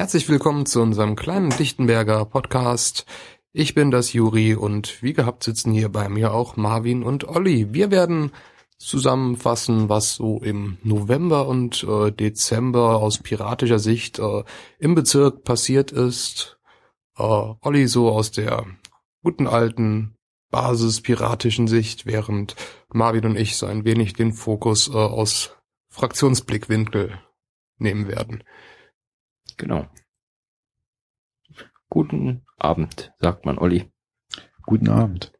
Herzlich willkommen zu unserem kleinen Lichtenberger Podcast. Ich bin das Juri und wie gehabt sitzen hier bei mir auch Marvin und Olli. Wir werden zusammenfassen, was so im November und äh, Dezember aus piratischer Sicht äh, im Bezirk passiert ist. Äh, Olli so aus der guten alten Basis piratischen Sicht, während Marvin und ich so ein wenig den Fokus äh, aus Fraktionsblickwinkel nehmen werden. Genau. Guten Abend, sagt man, Olli. Guten Abend.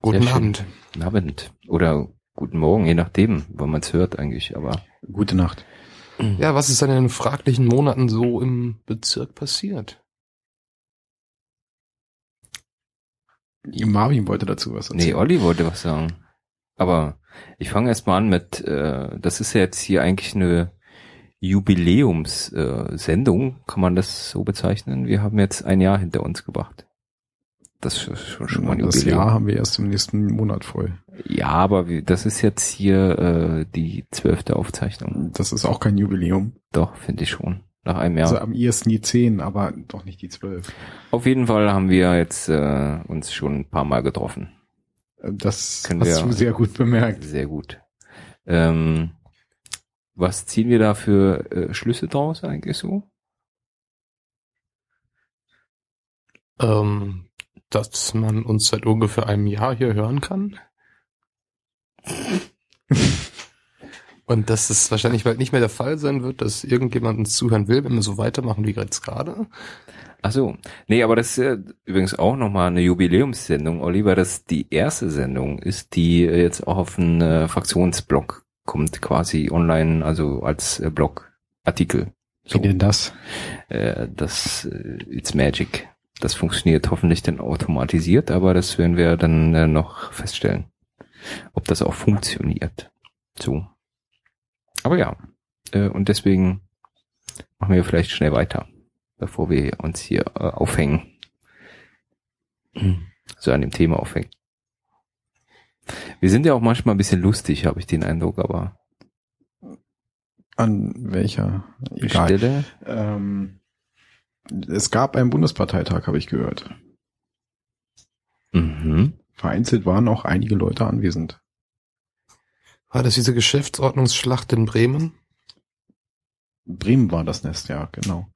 Guten schön. Abend. Guten Abend. Oder guten Morgen, je nachdem, wann man es hört eigentlich, aber Gute Nacht. Ja, was ist denn in den fraglichen Monaten so im Bezirk passiert? Marvin wollte dazu was nee, Olli wollte was sagen. Aber ich fange erst mal an mit, äh, das ist ja jetzt hier eigentlich eine Jubiläumssendung, äh, kann man das so bezeichnen? Wir haben jetzt ein Jahr hinter uns gebracht. Das ist schon, schon mal ein Das Jubiläum. Jahr haben wir erst im nächsten Monat voll. Ja, aber wie, das ist jetzt hier äh, die zwölfte Aufzeichnung. Das ist auch kein Jubiläum. Doch, finde ich schon. Nach einem Jahr. Also am ehesten die zehn, aber doch nicht die zwölf. Auf jeden Fall haben wir jetzt äh, uns schon ein paar Mal getroffen. Äh, Das Können hast wir- du sehr gut bemerkt. Sehr gut. Ähm, was ziehen wir da für äh, Schlüsse draus eigentlich so? Ähm, dass man uns seit ungefähr einem Jahr hier hören kann. Und dass es wahrscheinlich bald nicht mehr der Fall sein wird, dass irgendjemand uns zuhören will, wenn wir so weitermachen wie jetzt gerade. Ach so. Nee, aber das ist ja übrigens auch nochmal eine Jubiläumssendung, Olli, weil das die erste Sendung ist, die äh, jetzt auch auf einen äh, Fraktionsblog kommt, quasi online, also als äh, Blogartikel. Wie denn das? Äh, das äh, It's Magic. Das funktioniert hoffentlich dann automatisiert, aber das werden wir dann äh, noch feststellen, ob das auch funktioniert. So. Aber ja, äh, und deswegen machen wir vielleicht schnell weiter, bevor wir uns hier äh, aufhängen. So an dem Thema aufhängen. Wir sind ja auch manchmal ein bisschen lustig, habe ich den Eindruck, aber An welcher? Egal. Stelle. Ähm, es gab einen Bundesparteitag, habe ich gehört. Mhm. Vereinzelt waren auch einige Leute anwesend. War das diese Geschäftsordnungsschlacht in Bremen? Bremen war das Nest, ja, genau.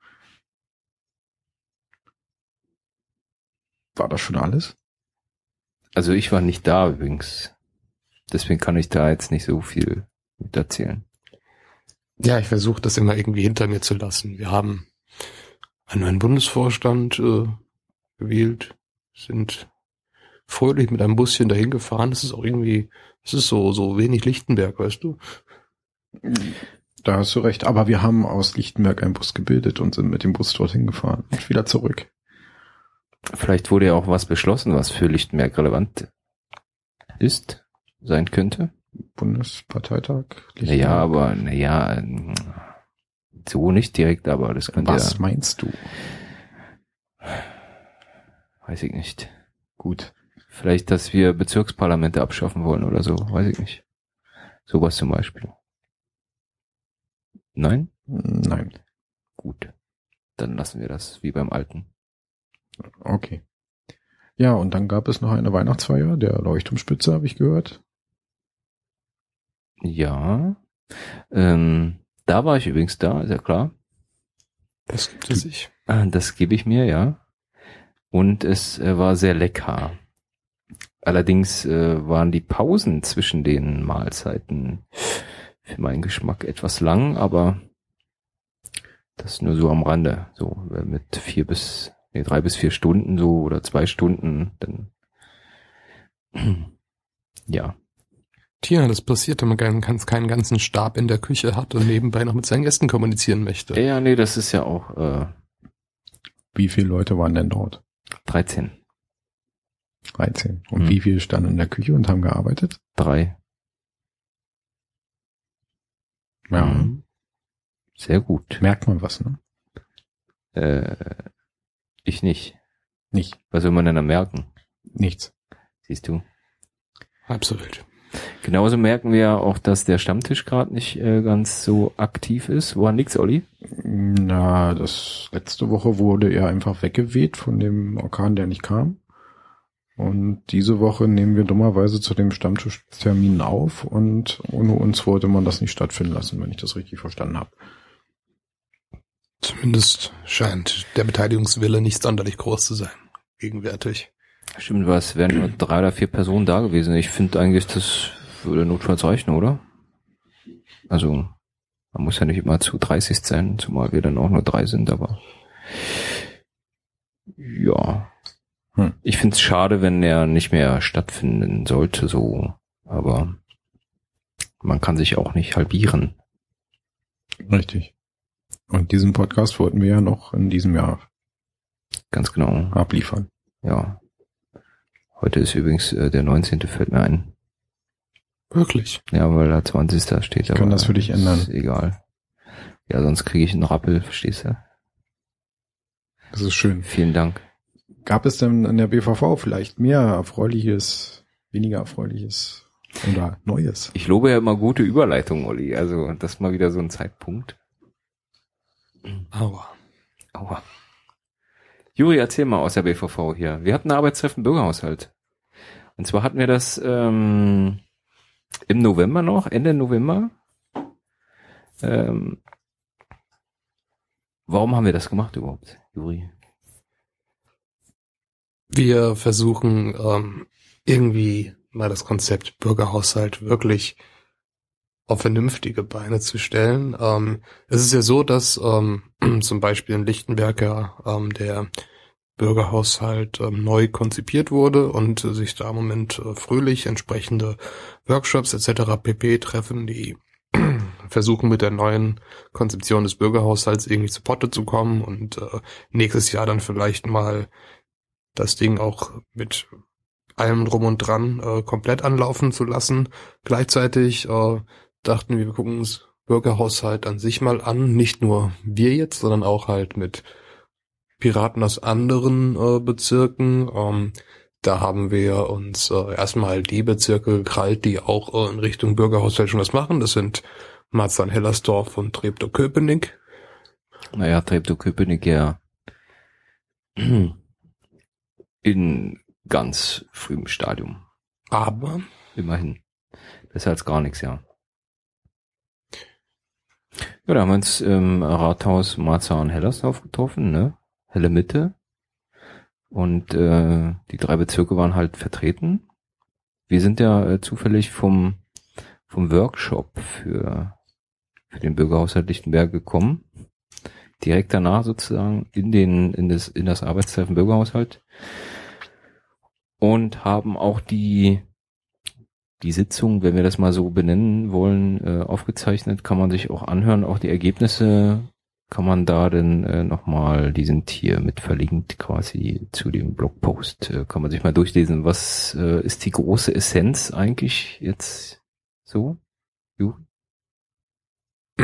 War das schon alles? Also ich war nicht da übrigens. Deswegen kann ich da jetzt nicht so viel mit erzählen. Ja, ich versuche das immer irgendwie hinter mir zu lassen. Wir haben einen neuen Bundesvorstand äh, gewählt, sind fröhlich mit einem Buschen dahin gefahren. Das ist auch irgendwie, das ist so so wenig Lichtenberg, weißt du? Da hast du recht. Aber wir haben aus Lichtenberg einen Bus gebildet und sind mit dem Bus dorthin gefahren und wieder zurück. Vielleicht wurde ja auch was beschlossen, was für Lichtenberg relevant ist, sein könnte. Bundesparteitag. Naja, aber naja, so nicht direkt, aber das könnte Was ja, meinst du? weiß ich nicht. Gut. Vielleicht, dass wir Bezirksparlamente abschaffen wollen oder so, weiß ich nicht. Sowas zum Beispiel. Nein? Nein. Gut. Dann lassen wir das wie beim Alten. Okay. Ja, und dann gab es noch eine Weihnachtsfeier der Leuchtturmspitze, habe ich gehört. Ja. Ähm, da war ich übrigens da, ist ja klar. Das gibt es sich. Ah, Das gebe ich mir, ja. Und es äh, war sehr lecker. Allerdings äh, waren die Pausen zwischen den Mahlzeiten für meinen Geschmack etwas lang, aber das nur so am Rande. So äh, mit vier bis, nee, drei bis vier Stunden so oder zwei Stunden, dann ja. Tja, das passiert, wenn man keinen, ganz- keinen ganzen Stab in der Küche hat und nebenbei noch mit seinen Gästen kommunizieren möchte. Ja, nee, das ist ja auch äh, Wie viele Leute waren denn dort? 13. 13. Und Hm. wie viele standen in der Küche und haben gearbeitet? Drei. Ja. Mhm. Sehr gut. Merkt man was, ne? Äh, ich nicht. Nicht. Was soll man denn da merken? Nichts. Siehst du? Halb so wild. Genauso merken wir ja auch, dass der Stammtisch gerade nicht äh, ganz so aktiv ist. Woran liegt's, Olli? Na, das letzte Woche wurde er einfach weggeweht von dem Orkan, der nicht kam. Und diese Woche nehmen wir dummerweise zu dem Stammtischtermin auf und ohne uns wollte man das nicht stattfinden lassen, wenn ich das richtig verstanden habe. Zumindest scheint der Beteiligungswille nicht sonderlich groß zu sein, gegenwärtig. Stimmt, was wären nur drei oder vier Personen da gewesen. Ich finde eigentlich, das würde notfalls reichen, oder? Also, man muss ja nicht immer zu 30 sein, zumal wir dann auch nur drei sind, aber ja. Hm. Ich finde es schade, wenn er nicht mehr stattfinden sollte, so. Aber man kann sich auch nicht halbieren. Richtig. Und diesen Podcast wollten wir ja noch in diesem Jahr ganz genau abliefern. Ja. Heute ist übrigens äh, der 19. fällt mir ein. Wirklich? Ja, weil da 20. steht. Ich kann das für dich ändern. Ist egal. Ja, sonst kriege ich einen Rappel, verstehst du? Das ist schön. Vielen Dank. Gab es denn in der BVV vielleicht mehr Erfreuliches, weniger Erfreuliches oder Neues? Ich lobe ja immer gute Überleitungen, Olli. Also das ist mal wieder so ein Zeitpunkt. Aua. Aua. Juri, erzähl mal aus der BVV hier. Wir hatten ein Arbeitstreffen Bürgerhaushalt. Und zwar hatten wir das ähm, im November noch, Ende November. Ähm, warum haben wir das gemacht überhaupt, Juri? Wir versuchen ähm, irgendwie mal das Konzept Bürgerhaushalt wirklich auf vernünftige Beine zu stellen. Ähm, es ist ja so, dass ähm, zum Beispiel in Lichtenberg ja ähm, der Bürgerhaushalt ähm, neu konzipiert wurde und äh, sich da im Moment äh, fröhlich entsprechende Workshops etc. pp. treffen, die versuchen mit der neuen Konzeption des Bürgerhaushalts irgendwie zu Potte zu kommen und äh, nächstes Jahr dann vielleicht mal das Ding auch mit allem drum und dran äh, komplett anlaufen zu lassen. Gleichzeitig äh, dachten wir, wir gucken uns Bürgerhaushalt an sich mal an, nicht nur wir jetzt, sondern auch halt mit Piraten aus anderen äh, Bezirken. Ähm, da haben wir uns äh, erstmal die Bezirke gekrallt, die auch äh, in Richtung Bürgerhaushalt schon was machen. Das sind Marzahn-Hellersdorf und Treptow-Köpenick. Naja, Treptow-Köpenick ja in ganz frühem Stadium. Aber immerhin. Besser als gar nichts, ja. Ja, da haben wir uns im Rathaus Marzahn-Hellersdorf getroffen, ne? Helle Mitte. Und äh, die drei Bezirke waren halt vertreten. Wir sind ja äh, zufällig vom, vom Workshop für, für den Bürgerhaushalt Lichtenberg gekommen. Direkt danach sozusagen in den, in das, in das Arbeitstreffen Bürgerhaushalt. Und haben auch die, die Sitzung, wenn wir das mal so benennen wollen, äh, aufgezeichnet, kann man sich auch anhören. Auch die Ergebnisse kann man da denn äh, nochmal, die sind hier mit verlinkt quasi zu dem Blogpost, äh, kann man sich mal durchlesen. Was ist die große Essenz eigentlich jetzt so? Du?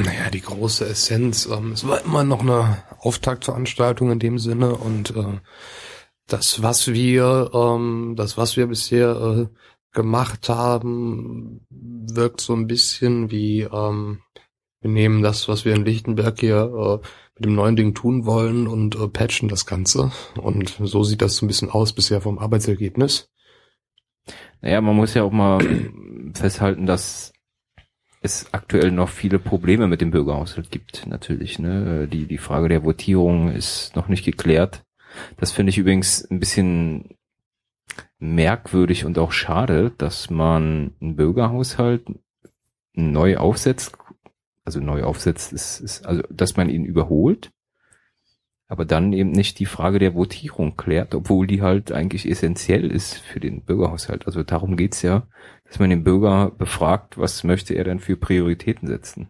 Naja, die große Essenz. Ähm, es war immer noch eine Auftaktveranstaltung in dem Sinne und äh, das, was wir, ähm, das, was wir bisher äh, gemacht haben, wirkt so ein bisschen wie ähm, wir nehmen das, was wir in Lichtenberg hier äh, mit dem neuen Ding tun wollen und äh, patchen das Ganze. Und so sieht das so ein bisschen aus bisher vom Arbeitsergebnis. Naja, man muss ja auch mal festhalten, dass es aktuell noch viele Probleme mit dem Bürgerhaushalt gibt, natürlich. Ne? Die, die Frage der Votierung ist noch nicht geklärt. Das finde ich übrigens ein bisschen merkwürdig und auch schade, dass man einen Bürgerhaushalt neu aufsetzt, also neu aufsetzt, ist, ist also, dass man ihn überholt, aber dann eben nicht die Frage der Votierung klärt, obwohl die halt eigentlich essentiell ist für den Bürgerhaushalt. Also darum geht's ja, dass man den Bürger befragt, was möchte er denn für Prioritäten setzen.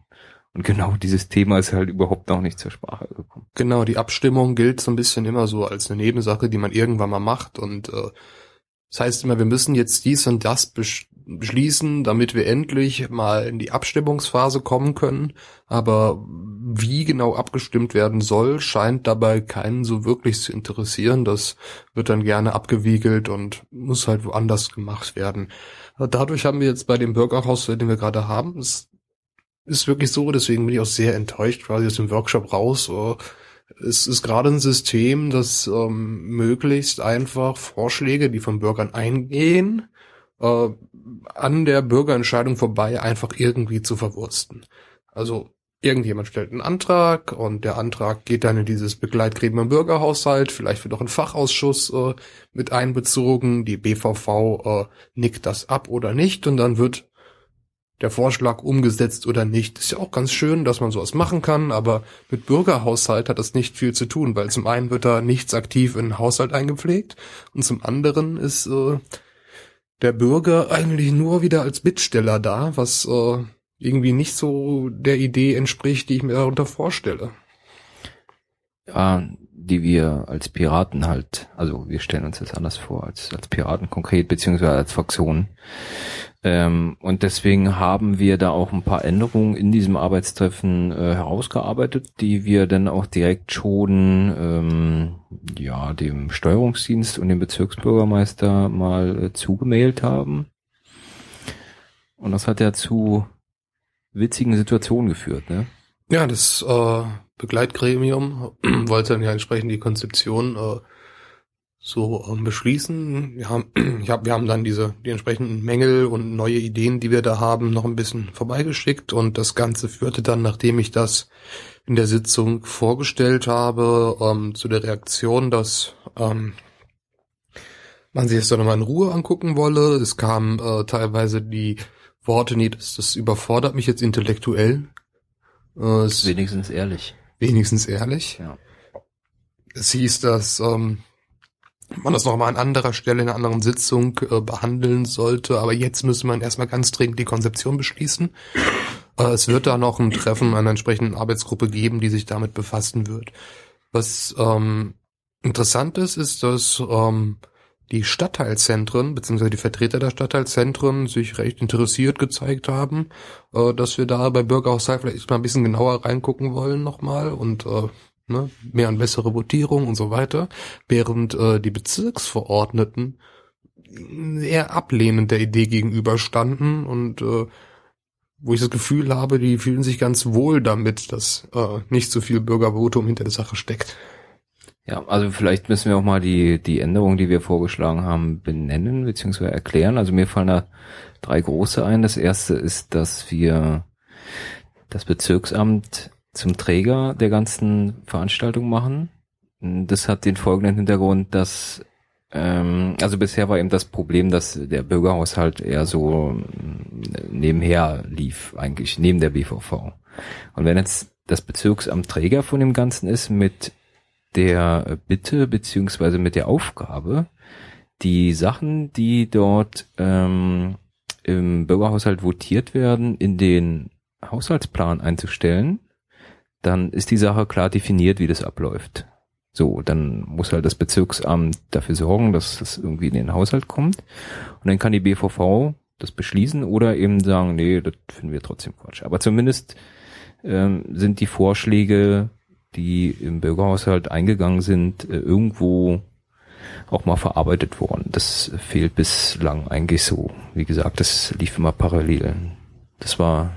Und genau dieses Thema ist halt überhaupt noch nicht zur Sprache gekommen. Genau, die Abstimmung gilt so ein bisschen immer so als eine Nebensache, die man irgendwann mal macht und äh, das heißt immer, wir müssen jetzt dies und das beschließen, damit wir endlich mal in die Abstimmungsphase kommen können. Aber wie genau abgestimmt werden soll, scheint dabei keinen so wirklich zu interessieren. Das wird dann gerne abgewiegelt und muss halt woanders gemacht werden. Dadurch haben wir jetzt bei dem Bürgerhaus, den wir gerade haben, es ist wirklich so, deswegen bin ich auch sehr enttäuscht quasi aus dem Workshop raus. Äh, es ist gerade ein System, das ähm, möglichst einfach Vorschläge, die von Bürgern eingehen, äh, an der Bürgerentscheidung vorbei einfach irgendwie zu verwursten. Also irgendjemand stellt einen Antrag und der Antrag geht dann in dieses Begleitgremium im Bürgerhaushalt, vielleicht wird auch ein Fachausschuss äh, mit einbezogen, die BVV äh, nickt das ab oder nicht. Und dann wird der Vorschlag umgesetzt oder nicht. Ist ja auch ganz schön, dass man sowas machen kann, aber mit Bürgerhaushalt hat das nicht viel zu tun, weil zum einen wird da nichts aktiv in den Haushalt eingepflegt und zum anderen ist äh, der Bürger eigentlich nur wieder als Bittsteller da, was äh, irgendwie nicht so der Idee entspricht, die ich mir darunter vorstelle. Ja, die wir als Piraten halt, also wir stellen uns das anders vor, als, als Piraten konkret, beziehungsweise als Fraktion. Ähm, und deswegen haben wir da auch ein paar Änderungen in diesem Arbeitstreffen äh, herausgearbeitet, die wir dann auch direkt schon ähm, ja dem Steuerungsdienst und dem Bezirksbürgermeister mal äh, zugemailt haben. Und das hat ja zu witzigen Situationen geführt, ne? Ja, das äh, Begleitgremium wollte dann ja entsprechend die Konzeption äh, so ähm, beschließen. Wir haben, ich hab, wir haben dann diese die entsprechenden Mängel und neue Ideen, die wir da haben, noch ein bisschen vorbeigeschickt und das Ganze führte dann, nachdem ich das in der Sitzung vorgestellt habe, ähm, zu der Reaktion, dass ähm, man sich das dann nochmal in Ruhe angucken wolle. Es kamen äh, teilweise die Worte, nee, das, das überfordert mich jetzt intellektuell. Äh, es wenigstens ehrlich. Wenigstens ehrlich. Ja. Es hieß, dass ähm, man das nochmal an anderer Stelle in einer anderen Sitzung äh, behandeln sollte, aber jetzt müsste man erstmal ganz dringend die Konzeption beschließen. Äh, es wird da noch ein Treffen einer entsprechenden Arbeitsgruppe geben, die sich damit befassen wird. Was ähm, interessant ist, ist, dass ähm, die Stadtteilzentren beziehungsweise die Vertreter der Stadtteilzentren sich recht interessiert gezeigt haben, äh, dass wir da bei Bürgerhaushalt vielleicht mal ein bisschen genauer reingucken wollen nochmal und äh, ne, mehr an bessere Votierung und so weiter, während äh, die Bezirksverordneten eher ablehnend der Idee gegenüberstanden und äh, wo ich das Gefühl habe, die fühlen sich ganz wohl damit, dass äh, nicht so viel Bürgervotum hinter der Sache steckt. Ja, also vielleicht müssen wir auch mal die, die Änderungen, die wir vorgeschlagen haben, benennen bzw. erklären. Also mir fallen da drei große ein. Das erste ist, dass wir das Bezirksamt zum Träger der ganzen Veranstaltung machen. Das hat den folgenden Hintergrund, dass ähm, also bisher war eben das Problem, dass der Bürgerhaushalt eher so nebenher lief, eigentlich neben der BVV. Und wenn jetzt das Bezirksamt Träger von dem Ganzen ist mit der Bitte beziehungsweise mit der Aufgabe, die Sachen, die dort ähm, im Bürgerhaushalt votiert werden, in den Haushaltsplan einzustellen, dann ist die Sache klar definiert, wie das abläuft. So, dann muss halt das Bezirksamt dafür sorgen, dass das irgendwie in den Haushalt kommt. Und dann kann die BVV das beschließen oder eben sagen, nee, das finden wir trotzdem Quatsch. Aber zumindest ähm, sind die Vorschläge die im Bürgerhaushalt eingegangen sind, äh, irgendwo auch mal verarbeitet worden. Das fehlt bislang eigentlich so. Wie gesagt, das lief immer parallel. Das war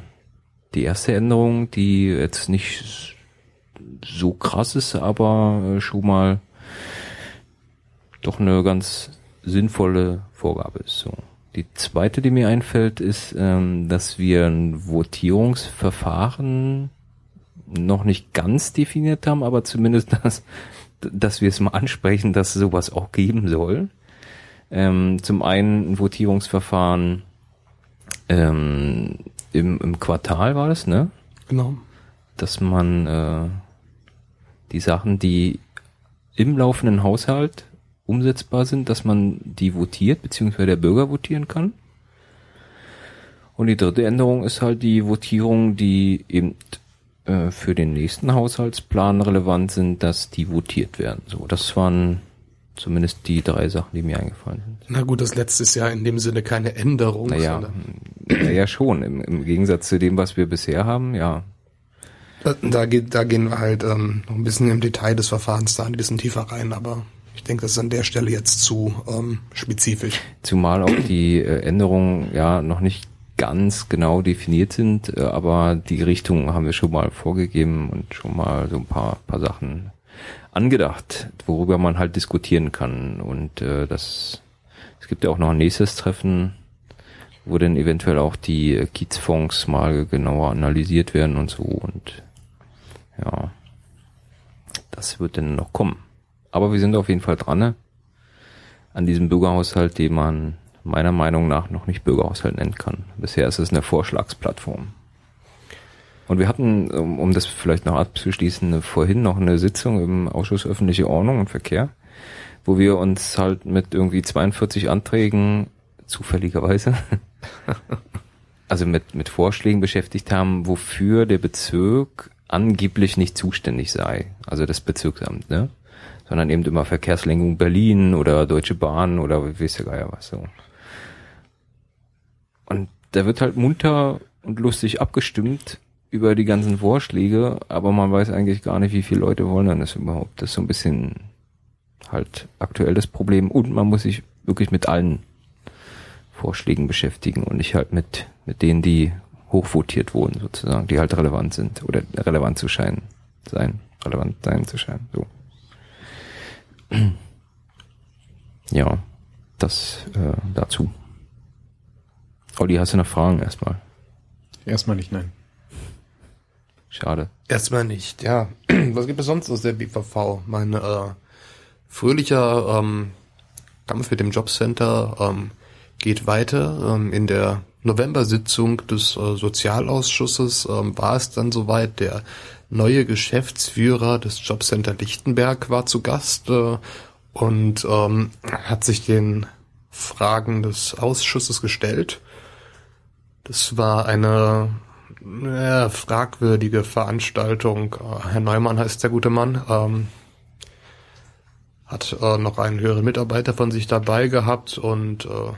die erste Änderung, die jetzt nicht so krass ist, aber äh, schon mal doch eine ganz sinnvolle Vorgabe ist. So. Die zweite, die mir einfällt, ist, ähm, dass wir ein Votierungsverfahren noch nicht ganz definiert haben, aber zumindest das, dass wir es mal ansprechen, dass sowas auch geben soll. Ähm, zum einen ein Votierungsverfahren ähm, im, im Quartal war das, ne? Genau. Dass man äh, die Sachen, die im laufenden Haushalt umsetzbar sind, dass man die votiert, beziehungsweise der Bürger votieren kann. Und die dritte Änderung ist halt die Votierung, die eben äh, für den nächsten Haushaltsplan relevant sind, dass die votiert werden. So, das waren zumindest die drei Sachen, die mir eingefallen sind. Na gut, das letzte ist ja in dem Sinne keine Änderung. Naja, naja schon, im, im Gegensatz zu dem, was wir bisher haben, ja. Da, da, geht, da gehen wir halt ähm, noch ein bisschen im Detail des Verfahrens da ein bisschen tiefer rein, aber Ich denke, das ist an der Stelle jetzt zu ähm, spezifisch. Zumal auch die äh, Änderungen ja noch nicht ganz genau definiert sind, äh, aber die Richtung haben wir schon mal vorgegeben und schon mal so ein paar, paar Sachen angedacht, worüber man halt diskutieren kann. Und äh, das es gibt ja auch noch ein nächstes Treffen, wo dann eventuell auch die äh, Kiezfonds mal genauer analysiert werden und so. Und ja, das wird dann noch kommen. Aber wir sind auf jeden Fall dran ne? an diesem Bürgerhaushalt, den man meiner Meinung nach noch nicht Bürgerhaushalt nennen kann. Bisher ist es eine Vorschlagsplattform. Und wir hatten, um das vielleicht noch abzuschließen, vorhin noch eine Sitzung im Ausschuss öffentliche Ordnung und Verkehr, wo wir uns halt mit irgendwie 42 Anträgen zufälligerweise also mit, mit Vorschlägen beschäftigt haben, wofür der Bezirk angeblich nicht zuständig sei. Also das Bezirksamt, ne? Sondern eben immer Verkehrslenkung Berlin oder Deutsche Bahn oder weiß der Geier was so. Und da wird halt munter und lustig abgestimmt über die ganzen Vorschläge, aber man weiß eigentlich gar nicht, wie viele Leute wollen dann das überhaupt. Das ist so ein bisschen halt aktuell das Problem und man muss sich wirklich mit allen Vorschlägen beschäftigen und nicht halt mit, mit denen, die hochvotiert wurden sozusagen, die halt relevant sind oder relevant zu scheinen, sein, relevant sein zu scheinen, so. Ja, das äh, dazu. Olli, hast du noch Fragen erstmal? Erstmal nicht, nein. Schade. Erstmal nicht, ja. Was gibt es sonst aus der BVV? Mein äh, fröhlicher ähm, Kampf mit dem Jobcenter ähm, geht weiter. Ähm, in der November-Sitzung des äh, Sozialausschusses ähm, war es dann soweit. Der neue Geschäftsführer des Jobcenter Lichtenberg war zu Gast äh, und ähm, hat sich den Fragen des Ausschusses gestellt das war eine ja, fragwürdige Veranstaltung. Äh, Herr Neumann heißt der gute Mann. Ähm, hat äh, noch einen höheren Mitarbeiter von sich dabei gehabt und äh,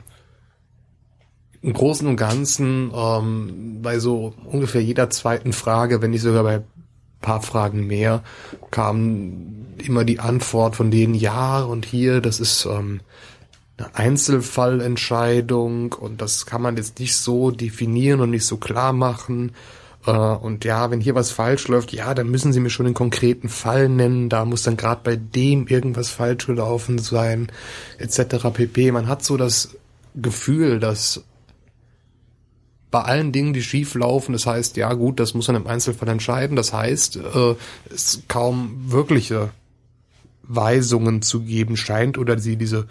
im Großen und Ganzen ähm, bei so ungefähr jeder zweiten Frage, wenn nicht sogar bei paar Fragen mehr, kam immer die Antwort von denen, ja, und hier, das ist ähm, eine Einzelfallentscheidung und das kann man jetzt nicht so definieren und nicht so klar machen. Äh, und ja, wenn hier was falsch läuft, ja, dann müssen Sie mir schon den konkreten Fall nennen. Da muss dann gerade bei dem irgendwas falsch gelaufen sein, etc. pp. Man hat so das Gefühl, dass bei allen Dingen, die schief laufen, das heißt, ja gut, das muss man im Einzelfall entscheiden. Das heißt, äh, es kaum wirkliche Weisungen zu geben scheint oder sie diese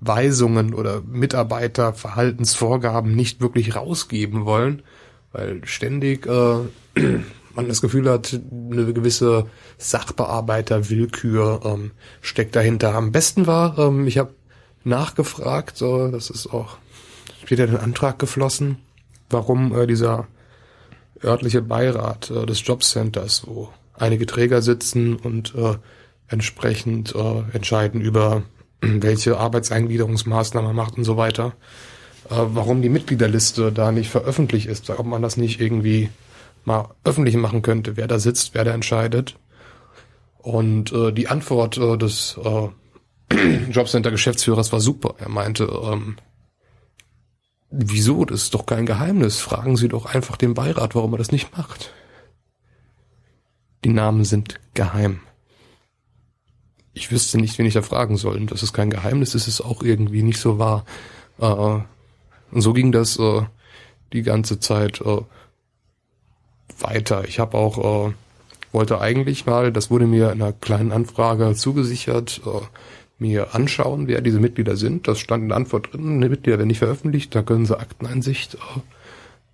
Weisungen oder Mitarbeiterverhaltensvorgaben nicht wirklich rausgeben wollen, weil ständig äh, man das Gefühl hat, eine gewisse Sachbearbeiterwillkür ähm, steckt dahinter. Am besten war, ähm, ich habe nachgefragt, äh, das ist auch in den Antrag geflossen, warum äh, dieser örtliche Beirat äh, des Jobcenters, wo einige Träger sitzen und äh, entsprechend äh, entscheiden über welche Arbeitseingliederungsmaßnahmen macht und so weiter. Äh, warum die Mitgliederliste da nicht veröffentlicht ist, ob man das nicht irgendwie mal öffentlich machen könnte, wer da sitzt, wer da entscheidet. Und äh, die Antwort äh, des äh, Jobcenter-Geschäftsführers war super. Er meinte, ähm, wieso, das ist doch kein Geheimnis. Fragen Sie doch einfach den Beirat, warum er das nicht macht. Die Namen sind geheim ich wüsste nicht, wen ich da fragen soll. Und das ist kein Geheimnis, das ist auch irgendwie nicht so wahr. Äh, und so ging das äh, die ganze Zeit äh, weiter. Ich habe auch, äh, wollte eigentlich mal, das wurde mir in einer kleinen Anfrage zugesichert, äh, mir anschauen, wer diese Mitglieder sind. Das stand in der Antwort drin, die Mitglieder werden nicht veröffentlicht, da können sie Akteneinsicht äh,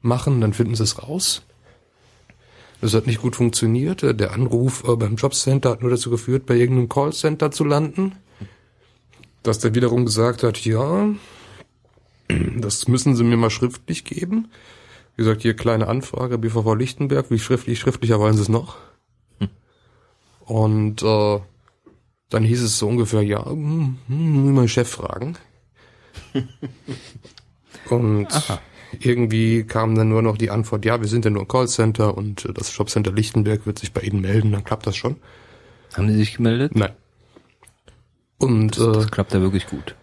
machen, dann finden sie es raus. Das hat nicht gut funktioniert. Der Anruf äh, beim Jobcenter hat nur dazu geführt, bei irgendeinem Callcenter zu landen. Dass der wiederum gesagt hat, ja, das müssen Sie mir mal schriftlich geben. Wie gesagt, hier kleine Anfrage, BVV Lichtenberg, wie schriftlich, schriftlicher wollen Sie es noch? Hm. Und äh, dann hieß es so ungefähr, ja, hm, hm, meinen Chef fragen. Und Aha irgendwie kam dann nur noch die Antwort, ja, wir sind ja nur ein Callcenter und das Jobcenter Lichtenberg wird sich bei Ihnen melden, dann klappt das schon. Haben Sie sich gemeldet? Nein. Und Das, das äh, klappt da wirklich gut.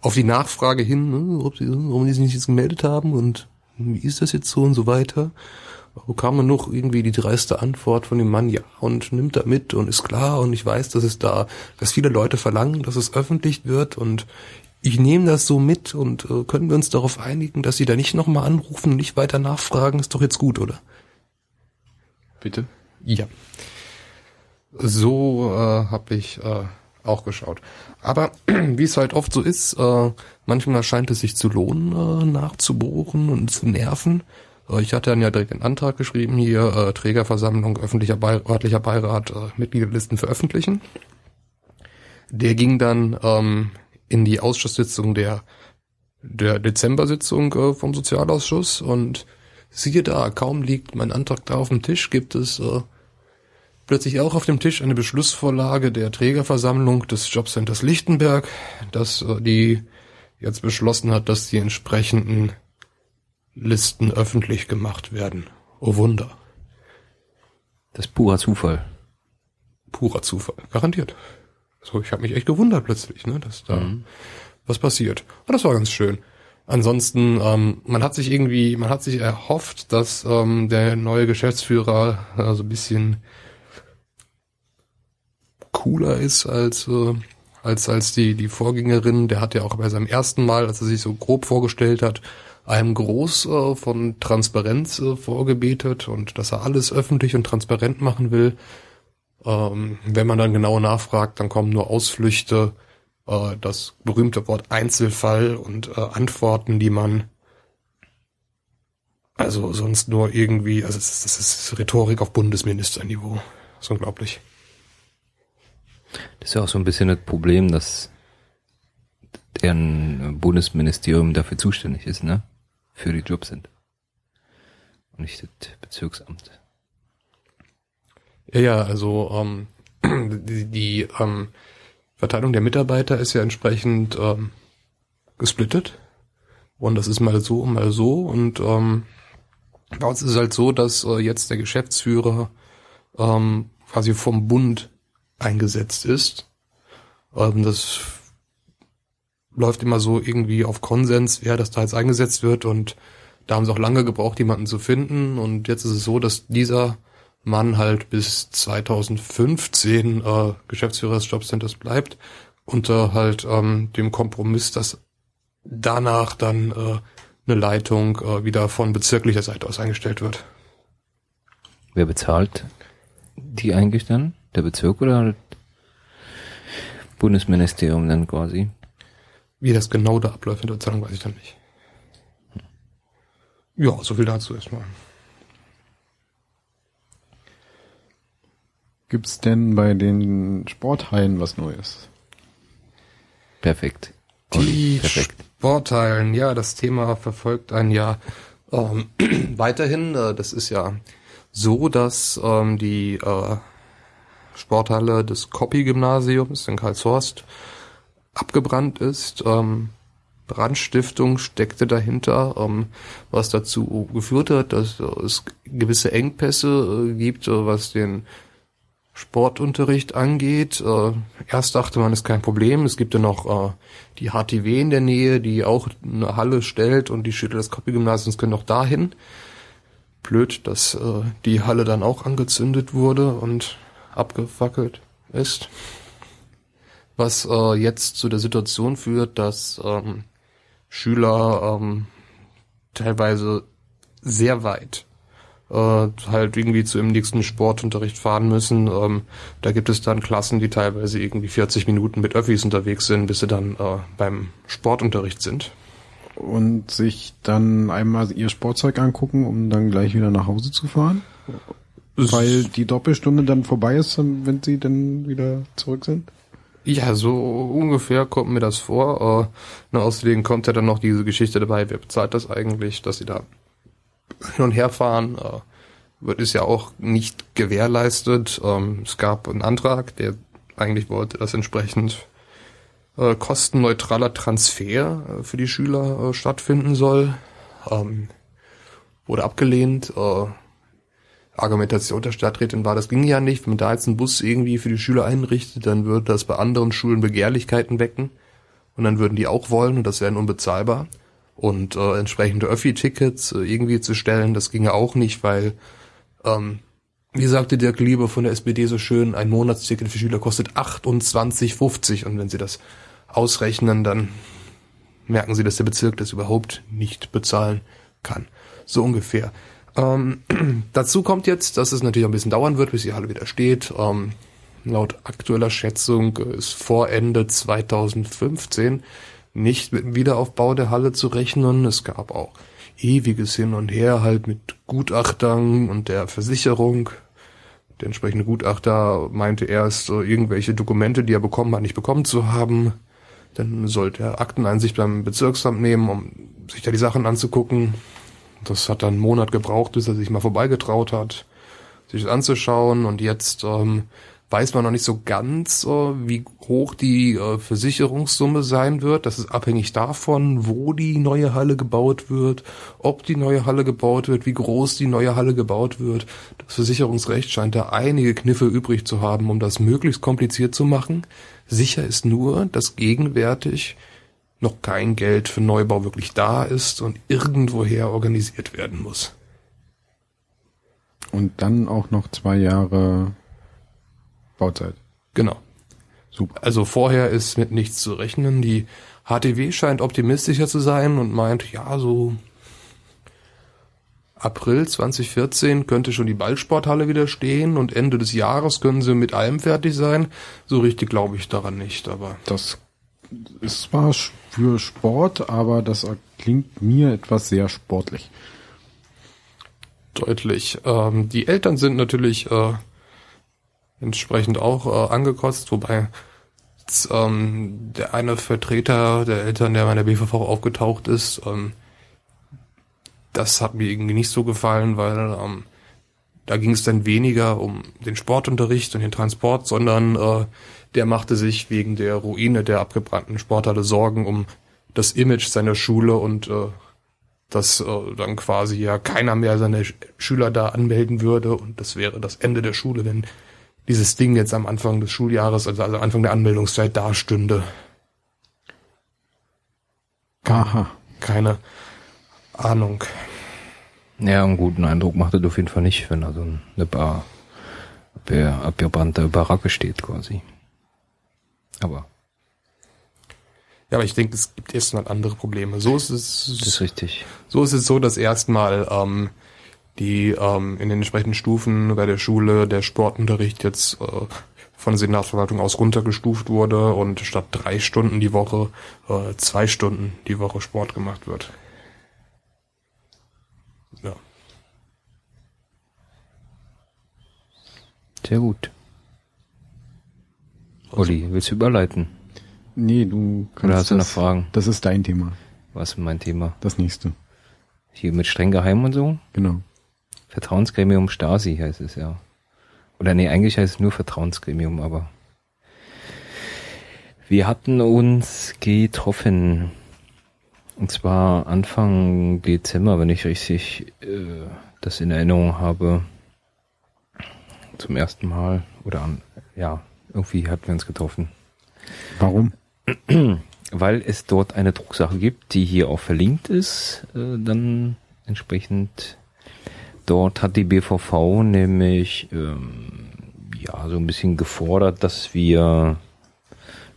auf die Nachfrage hin, ne, ob sie, warum die sich nicht jetzt gemeldet haben und wie ist das jetzt so und so weiter, bekam man noch irgendwie die dreiste Antwort von dem Mann, ja, und nimmt da mit und ist klar und ich weiß, dass es da, dass viele Leute verlangen, dass es öffentlich wird und ich nehme das so mit und äh, können wir uns darauf einigen, dass sie da nicht nochmal anrufen und nicht weiter nachfragen, ist doch jetzt gut, oder? Bitte? Ja. So äh, habe ich äh, auch geschaut. Aber wie es halt oft so ist, äh, manchmal scheint es sich zu lohnen, äh, nachzubohren und zu nerven. Äh, ich hatte dann ja direkt einen Antrag geschrieben hier, äh, Trägerversammlung, öffentlicher Beirat, örtlicher Beirat, äh, Mitgliederlisten veröffentlichen. Der ging dann ähm, in die Ausschusssitzung der der Dezember-Sitzung äh, vom Sozialausschuss und siehe da, kaum liegt mein Antrag da auf dem Tisch, gibt es äh, plötzlich auch auf dem Tisch eine Beschlussvorlage der Trägerversammlung des Jobcenters Lichtenberg, dass äh, die jetzt beschlossen hat, dass die entsprechenden Listen öffentlich gemacht werden. Oh Wunder. Das ist purer Zufall. Purer Zufall. Garantiert. So, ich habe mich echt gewundert plötzlich, ne, dass da was passiert. Aber das war ganz schön. Ansonsten, ähm, man hat sich irgendwie, man hat sich erhofft, dass ähm, der neue Geschäftsführer äh, so ein bisschen cooler ist als äh, als als die die Vorgängerin. Der hat ja auch bei seinem ersten Mal, als er sich so grob vorgestellt hat, einem groß äh, von Transparenz äh, vorgebetet und dass er alles öffentlich und transparent machen will. Ähm, wenn man dann genau nachfragt, dann kommen nur Ausflüchte, äh, das berühmte Wort Einzelfall und äh, Antworten, die man also sonst nur irgendwie, also das ist, das ist Rhetorik auf Bundesministerniveau. Das ist unglaublich. Das ist ja auch so ein bisschen das Problem, dass deren Bundesministerium dafür zuständig ist, ne? Für die Jobs sind. Und nicht das Bezirksamt. Ja, ja, also ähm, die, die ähm, Verteilung der Mitarbeiter ist ja entsprechend ähm, gesplittet. Und das ist mal so, mal so. Und ähm, bei uns ist es halt so, dass äh, jetzt der Geschäftsführer ähm, quasi vom Bund eingesetzt ist. Ähm, das läuft immer so irgendwie auf Konsens, wer das da jetzt eingesetzt wird. Und da haben sie auch lange gebraucht, jemanden zu finden. Und jetzt ist es so, dass dieser Mann halt bis 2015 äh, Geschäftsführer des Jobcenters bleibt, unter halt ähm, dem Kompromiss, dass danach dann äh, eine Leitung äh, wieder von bezirklicher Seite aus eingestellt wird. Wer bezahlt die eigentlich dann? Der Bezirk oder das Bundesministerium dann quasi? Wie das genau da abläuft in der Bezahlung, weiß ich dann nicht. Ja, so viel dazu erstmal. Gibt's denn bei den Sporthallen was Neues? Perfekt. Die Perfekt. Sportteilen, ja, das Thema verfolgt ein Jahr ähm, weiterhin. Äh, das ist ja so, dass ähm, die äh, Sporthalle des Koppi-Gymnasiums in Karlshorst abgebrannt ist. Ähm, Brandstiftung steckte dahinter, ähm, was dazu geführt hat, dass äh, es gewisse Engpässe äh, gibt, äh, was den Sportunterricht angeht. Äh, erst dachte man, ist kein Problem. Es gibt ja noch äh, die HTW in der Nähe, die auch eine Halle stellt und die Schüler des Kopie-Gymnasiums können noch dahin. Blöd, dass äh, die Halle dann auch angezündet wurde und abgefackelt ist. Was äh, jetzt zu der Situation führt, dass ähm, Schüler ähm, teilweise sehr weit halt irgendwie zu im nächsten Sportunterricht fahren müssen. Ähm, da gibt es dann Klassen, die teilweise irgendwie 40 Minuten mit Öffis unterwegs sind, bis sie dann äh, beim Sportunterricht sind. Und sich dann einmal ihr Sportzeug angucken, um dann gleich wieder nach Hause zu fahren? Weil die Doppelstunde dann vorbei ist, wenn sie dann wieder zurück sind? Ja, so ungefähr kommt mir das vor. Äh, na, außerdem kommt ja dann noch diese Geschichte dabei, wer bezahlt das eigentlich, dass sie da hin und her fahren. Äh, wird ist ja auch nicht gewährleistet. Ähm, es gab einen Antrag, der eigentlich wollte, dass entsprechend äh, kostenneutraler Transfer äh, für die Schüler äh, stattfinden soll. Ähm, wurde abgelehnt. Äh, Argumentation der Stadträtin war, das ging ja nicht, wenn man da jetzt einen Bus irgendwie für die Schüler einrichtet, dann würde das bei anderen Schulen Begehrlichkeiten wecken und dann würden die auch wollen und das wäre unbezahlbar. Und äh, entsprechende Öffi-Tickets äh, irgendwie zu stellen, das ginge auch nicht, weil, ähm, wie sagte Dirk Lieber von der SPD so schön, ein Monatsticket für Schüler kostet 28,50 und wenn sie das ausrechnen, dann merken sie, dass der Bezirk das überhaupt nicht bezahlen kann. So ungefähr. Ähm, dazu kommt jetzt, dass es natürlich ein bisschen dauern wird, bis die Halle wieder steht. Ähm, laut aktueller Schätzung ist vor Ende 2015 nicht mit dem Wiederaufbau der Halle zu rechnen. Es gab auch ewiges Hin und Her halt mit Gutachtern und der Versicherung. Der entsprechende Gutachter meinte erst, irgendwelche Dokumente, die er bekommen hat, nicht bekommen zu haben. Dann sollte er Akteneinsicht beim Bezirksamt nehmen, um sich da die Sachen anzugucken. Das hat dann einen Monat gebraucht, bis er sich mal vorbeigetraut hat, sich das anzuschauen. Und jetzt ähm, weiß man noch nicht so ganz, äh, wie hoch die äh, Versicherungssumme sein wird. Das ist abhängig davon, wo die neue Halle gebaut wird, ob die neue Halle gebaut wird, wie groß die neue Halle gebaut wird. Das Versicherungsrecht scheint da einige Kniffe übrig zu haben, um das möglichst kompliziert zu machen. Sicher ist nur, dass gegenwärtig noch kein Geld für Neubau wirklich da ist und irgendwoher organisiert werden muss. Und dann auch noch zwei Jahre Bauzeit. Genau. Super. Also vorher ist mit nichts zu rechnen. Die HTW scheint optimistischer zu sein und meint, ja, so April 2014 könnte schon die Ballsporthalle wieder stehen und Ende des Jahres können sie mit allem fertig sein. So richtig glaube ich daran nicht, aber. Das ist zwar für Sport, aber das klingt mir etwas sehr sportlich. Deutlich. Ähm, die Eltern sind natürlich äh, entsprechend auch äh, angekotzt, wobei ähm, der eine Vertreter der Eltern, der bei der BVV aufgetaucht ist, ähm, das hat mir irgendwie nicht so gefallen, weil ähm, da ging es dann weniger um den Sportunterricht und den Transport, sondern äh, der machte sich wegen der Ruine der abgebrannten Sporthalle Sorgen um das Image seiner Schule und äh, dass äh, dann quasi ja keiner mehr seine Schüler da anmelden würde und das wäre das Ende der Schule, wenn dieses Ding jetzt am Anfang des Schuljahres, also, also Anfang der Anmeldungszeit dastünde. Aha. Keine Ahnung. Ja, einen guten Eindruck macht er auf jeden Fall nicht, wenn da so eine Bar abgebrannte Baracke steht quasi. Aber. Ja, aber ich denke, es gibt erstmal andere Probleme. So ist es. Das ist richtig. So ist es so, dass erstmal ähm, die ähm, in den entsprechenden Stufen bei der Schule der Sportunterricht jetzt äh, von der Senatsverwaltung aus runtergestuft wurde und statt drei Stunden die Woche äh, zwei Stunden die Woche Sport gemacht wird. Ja. Sehr gut. Olli, willst du überleiten? Nee, du kannst Oder hast du noch das, Fragen? Das ist dein Thema. Was ist mein Thema? Das nächste. Hier mit streng geheim und so? Genau. Vertrauensgremium Stasi heißt es ja. Oder nee, eigentlich heißt es nur Vertrauensgremium, aber wir hatten uns getroffen. Und zwar Anfang Dezember, wenn ich richtig äh, das in Erinnerung habe. Zum ersten Mal. Oder an, ja, irgendwie hatten wir uns getroffen. Warum? Weil es dort eine Drucksache gibt, die hier auch verlinkt ist, äh, dann entsprechend dort hat die BVV nämlich ähm, ja so ein bisschen gefordert, dass wir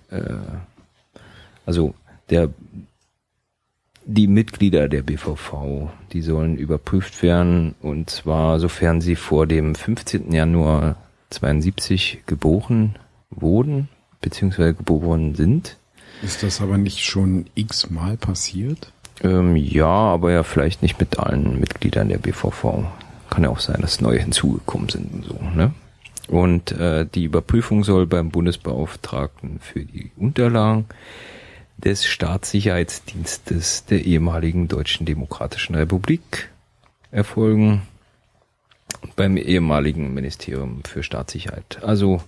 äh, also der die Mitglieder der BVV, die sollen überprüft werden und zwar sofern sie vor dem 15. Januar 72 geboren wurden beziehungsweise geboren sind. Ist das aber nicht schon x-mal passiert? Ähm, ja, aber ja vielleicht nicht mit allen Mitgliedern der BVV. Kann ja auch sein, dass neue hinzugekommen sind und so, ne? Und äh, die Überprüfung soll beim Bundesbeauftragten für die Unterlagen des Staatssicherheitsdienstes der ehemaligen Deutschen Demokratischen Republik erfolgen. Beim ehemaligen Ministerium für Staatssicherheit. Also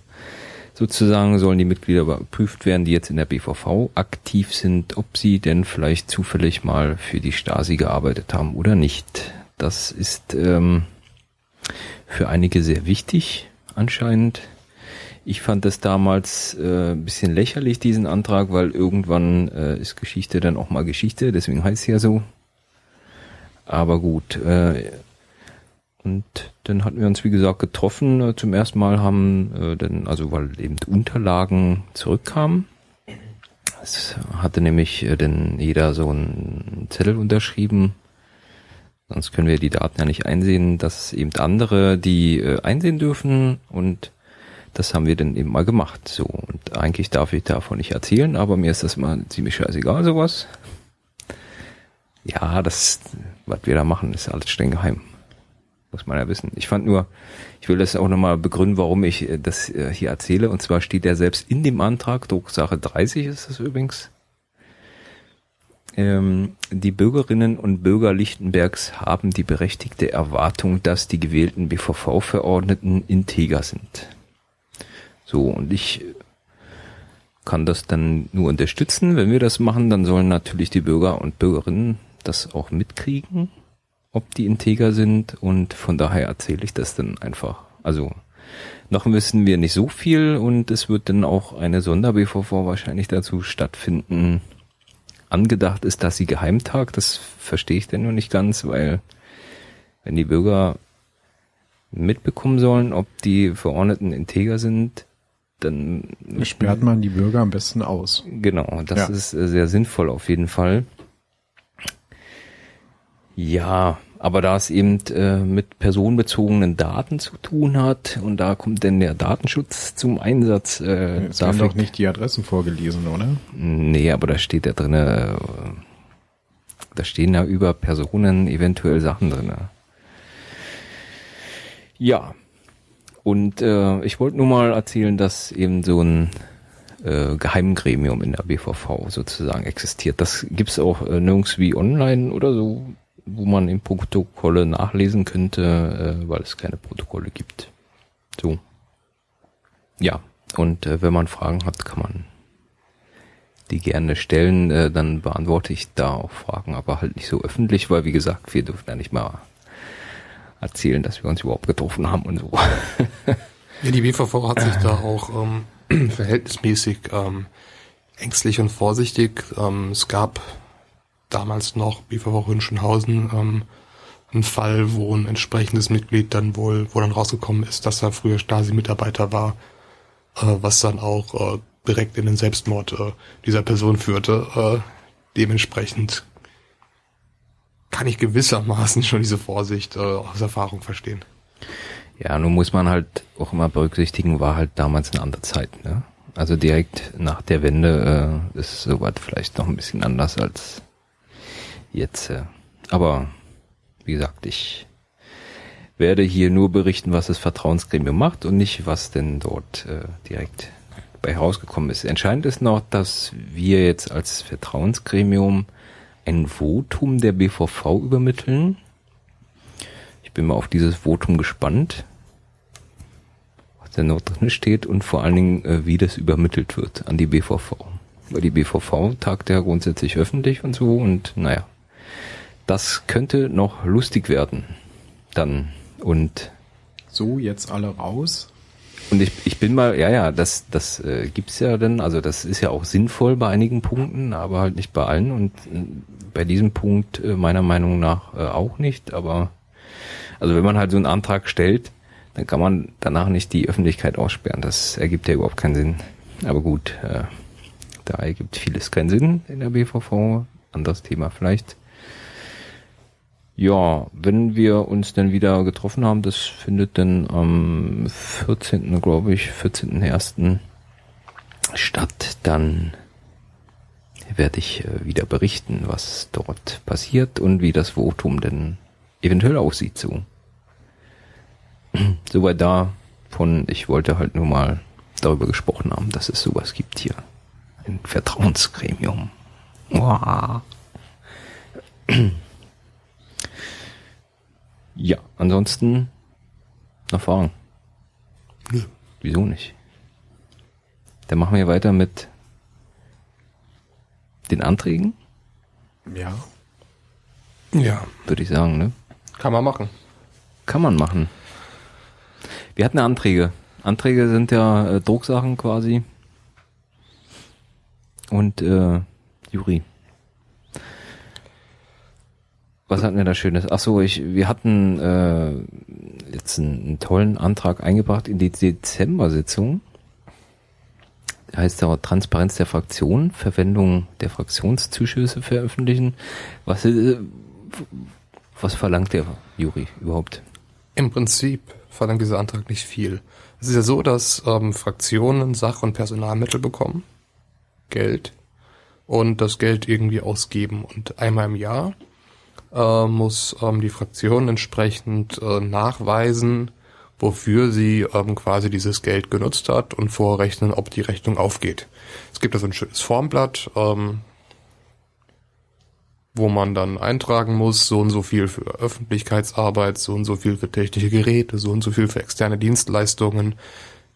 sozusagen sollen die Mitglieder überprüft werden, die jetzt in der BVV aktiv sind, ob sie denn vielleicht zufällig mal für die Stasi gearbeitet haben oder nicht. Das ist ähm, Für einige sehr wichtig, anscheinend. Ich fand das damals äh, ein bisschen lächerlich, diesen Antrag, weil irgendwann äh, ist Geschichte dann auch mal Geschichte, deswegen heißt es ja so. Aber gut, äh, und dann hatten wir uns, wie gesagt, getroffen. Äh, zum ersten Mal haben äh, dann, also weil eben Unterlagen zurückkamen. Es hatte nämlich äh, dann jeder so einen Zettel unterschrieben. Sonst können wir die Daten ja nicht einsehen, dass eben andere die äh, einsehen dürfen und das haben wir dann eben mal gemacht. So und eigentlich darf ich davon nicht erzählen, aber mir ist das mal ziemlich scheißegal sowas. Ja, das, was wir da machen, ist alles streng geheim muss man ja wissen. Ich fand nur, ich will das auch nochmal begründen, warum ich äh, das äh, hier erzähle. Und zwar steht ja selbst in dem Antrag, Drucksache 30 ist es übrigens, ähm, die Bürgerinnen und Bürger Lichtenbergs haben die berechtigte Erwartung, dass die gewählten BVV-Verordneten integer sind. So, und ich kann das dann nur unterstützen. Wenn wir das machen, dann sollen natürlich die Bürger und Bürgerinnen das auch mitkriegen ob die integer sind und von daher erzähle ich das dann einfach. Also noch wissen wir nicht so viel und es wird dann auch eine Sonder-BVV wahrscheinlich dazu stattfinden. Angedacht ist, dass sie geheimtagt, das verstehe ich denn nur nicht ganz, weil wenn die Bürger mitbekommen sollen, ob die Verordneten integer sind, dann sperrt man die Bürger am besten aus. Genau, das ja. ist sehr sinnvoll auf jeden Fall. Ja, aber da es eben äh, mit personenbezogenen Daten zu tun hat und da kommt denn der Datenschutz zum Einsatz. Äh, Jetzt werden doch nicht die Adressen vorgelesen, oder? Nee, aber da steht ja drinne, äh, da stehen ja über Personen eventuell Sachen drinne. Ja, und äh, ich wollte nur mal erzählen, dass eben so ein äh, Geheimgremium in der BVV sozusagen existiert. Das gibt's auch äh, nirgends wie online oder so wo man in Protokolle nachlesen könnte, äh, weil es keine Protokolle gibt. So. Ja, und äh, wenn man Fragen hat, kann man die gerne stellen, äh, dann beantworte ich da auch Fragen, aber halt nicht so öffentlich, weil wie gesagt, wir dürfen ja nicht mal erzählen, dass wir uns überhaupt getroffen haben und so. ja, die BVV hat sich da auch ähm, verhältnismäßig ähm, ängstlich und vorsichtig. Ähm, es gab damals noch BVV Rünschenhausen ähm, ein Fall, wo ein entsprechendes Mitglied dann wohl, wo dann rausgekommen ist, dass er früher Stasi-Mitarbeiter war, äh, was dann auch äh, direkt in den Selbstmord äh, dieser Person führte. Äh, dementsprechend kann ich gewissermaßen schon diese Vorsicht äh, aus Erfahrung verstehen. Ja, nun muss man halt auch immer berücksichtigen, war halt damals eine andere Zeit. Ne? Also direkt nach der Wende äh, ist sowas vielleicht noch ein bisschen anders als jetzt. Äh, aber wie gesagt, ich werde hier nur berichten, was das Vertrauensgremium macht und nicht, was denn dort äh, direkt bei herausgekommen ist. Entscheidend ist noch, dass wir jetzt als Vertrauensgremium ein Votum der BVV übermitteln. Ich bin mal auf dieses Votum gespannt, was da noch drin steht und vor allen Dingen, äh, wie das übermittelt wird an die BVV. Weil die BVV tagt ja grundsätzlich öffentlich und so und naja, das könnte noch lustig werden. Dann. Und. So, jetzt alle raus. Und ich, ich bin mal, ja, ja, das, das äh, gibt's ja dann, also das ist ja auch sinnvoll bei einigen Punkten, aber halt nicht bei allen und äh, bei diesem Punkt äh, meiner Meinung nach äh, auch nicht, aber also wenn man halt so einen Antrag stellt, dann kann man danach nicht die Öffentlichkeit aussperren. Das ergibt ja überhaupt keinen Sinn. Aber gut, äh, da ergibt vieles keinen Sinn in der BVV. Anderes Thema vielleicht. Ja, wenn wir uns dann wieder getroffen haben, das findet dann am 14. glaube ich, 14.01. statt, dann werde ich äh, wieder berichten, was dort passiert und wie das Votum denn eventuell aussieht so. Soweit da von, ich wollte halt nur mal darüber gesprochen haben, dass es sowas gibt hier. Ein Vertrauensgremium. Wow. Ja, ansonsten noch Fragen? Nö. Wieso nicht? Dann machen wir weiter mit den Anträgen. Ja. Ja. Würde ich sagen, ne? Kann man machen. Kann man machen. Wir hatten Anträge. Anträge sind ja äh, Drucksachen quasi. Und äh, Juri. Was hatten wir da Schönes? Ach so, ich, wir hatten äh, jetzt einen, einen tollen Antrag eingebracht in die Dezember-Sitzung. Heißt da Transparenz der Fraktion, Verwendung der Fraktionszuschüsse veröffentlichen. Was, äh, was verlangt der Juri überhaupt? Im Prinzip verlangt dieser Antrag nicht viel. Es ist ja so, dass ähm, Fraktionen Sach- und Personalmittel bekommen, Geld, und das Geld irgendwie ausgeben. Und einmal im Jahr äh, muss ähm, die Fraktion entsprechend äh, nachweisen, wofür sie ähm, quasi dieses Geld genutzt hat und vorrechnen, ob die Rechnung aufgeht. Es gibt also ein schönes Formblatt, ähm, wo man dann eintragen muss, so und so viel für Öffentlichkeitsarbeit, so und so viel für technische Geräte, so und so viel für externe Dienstleistungen,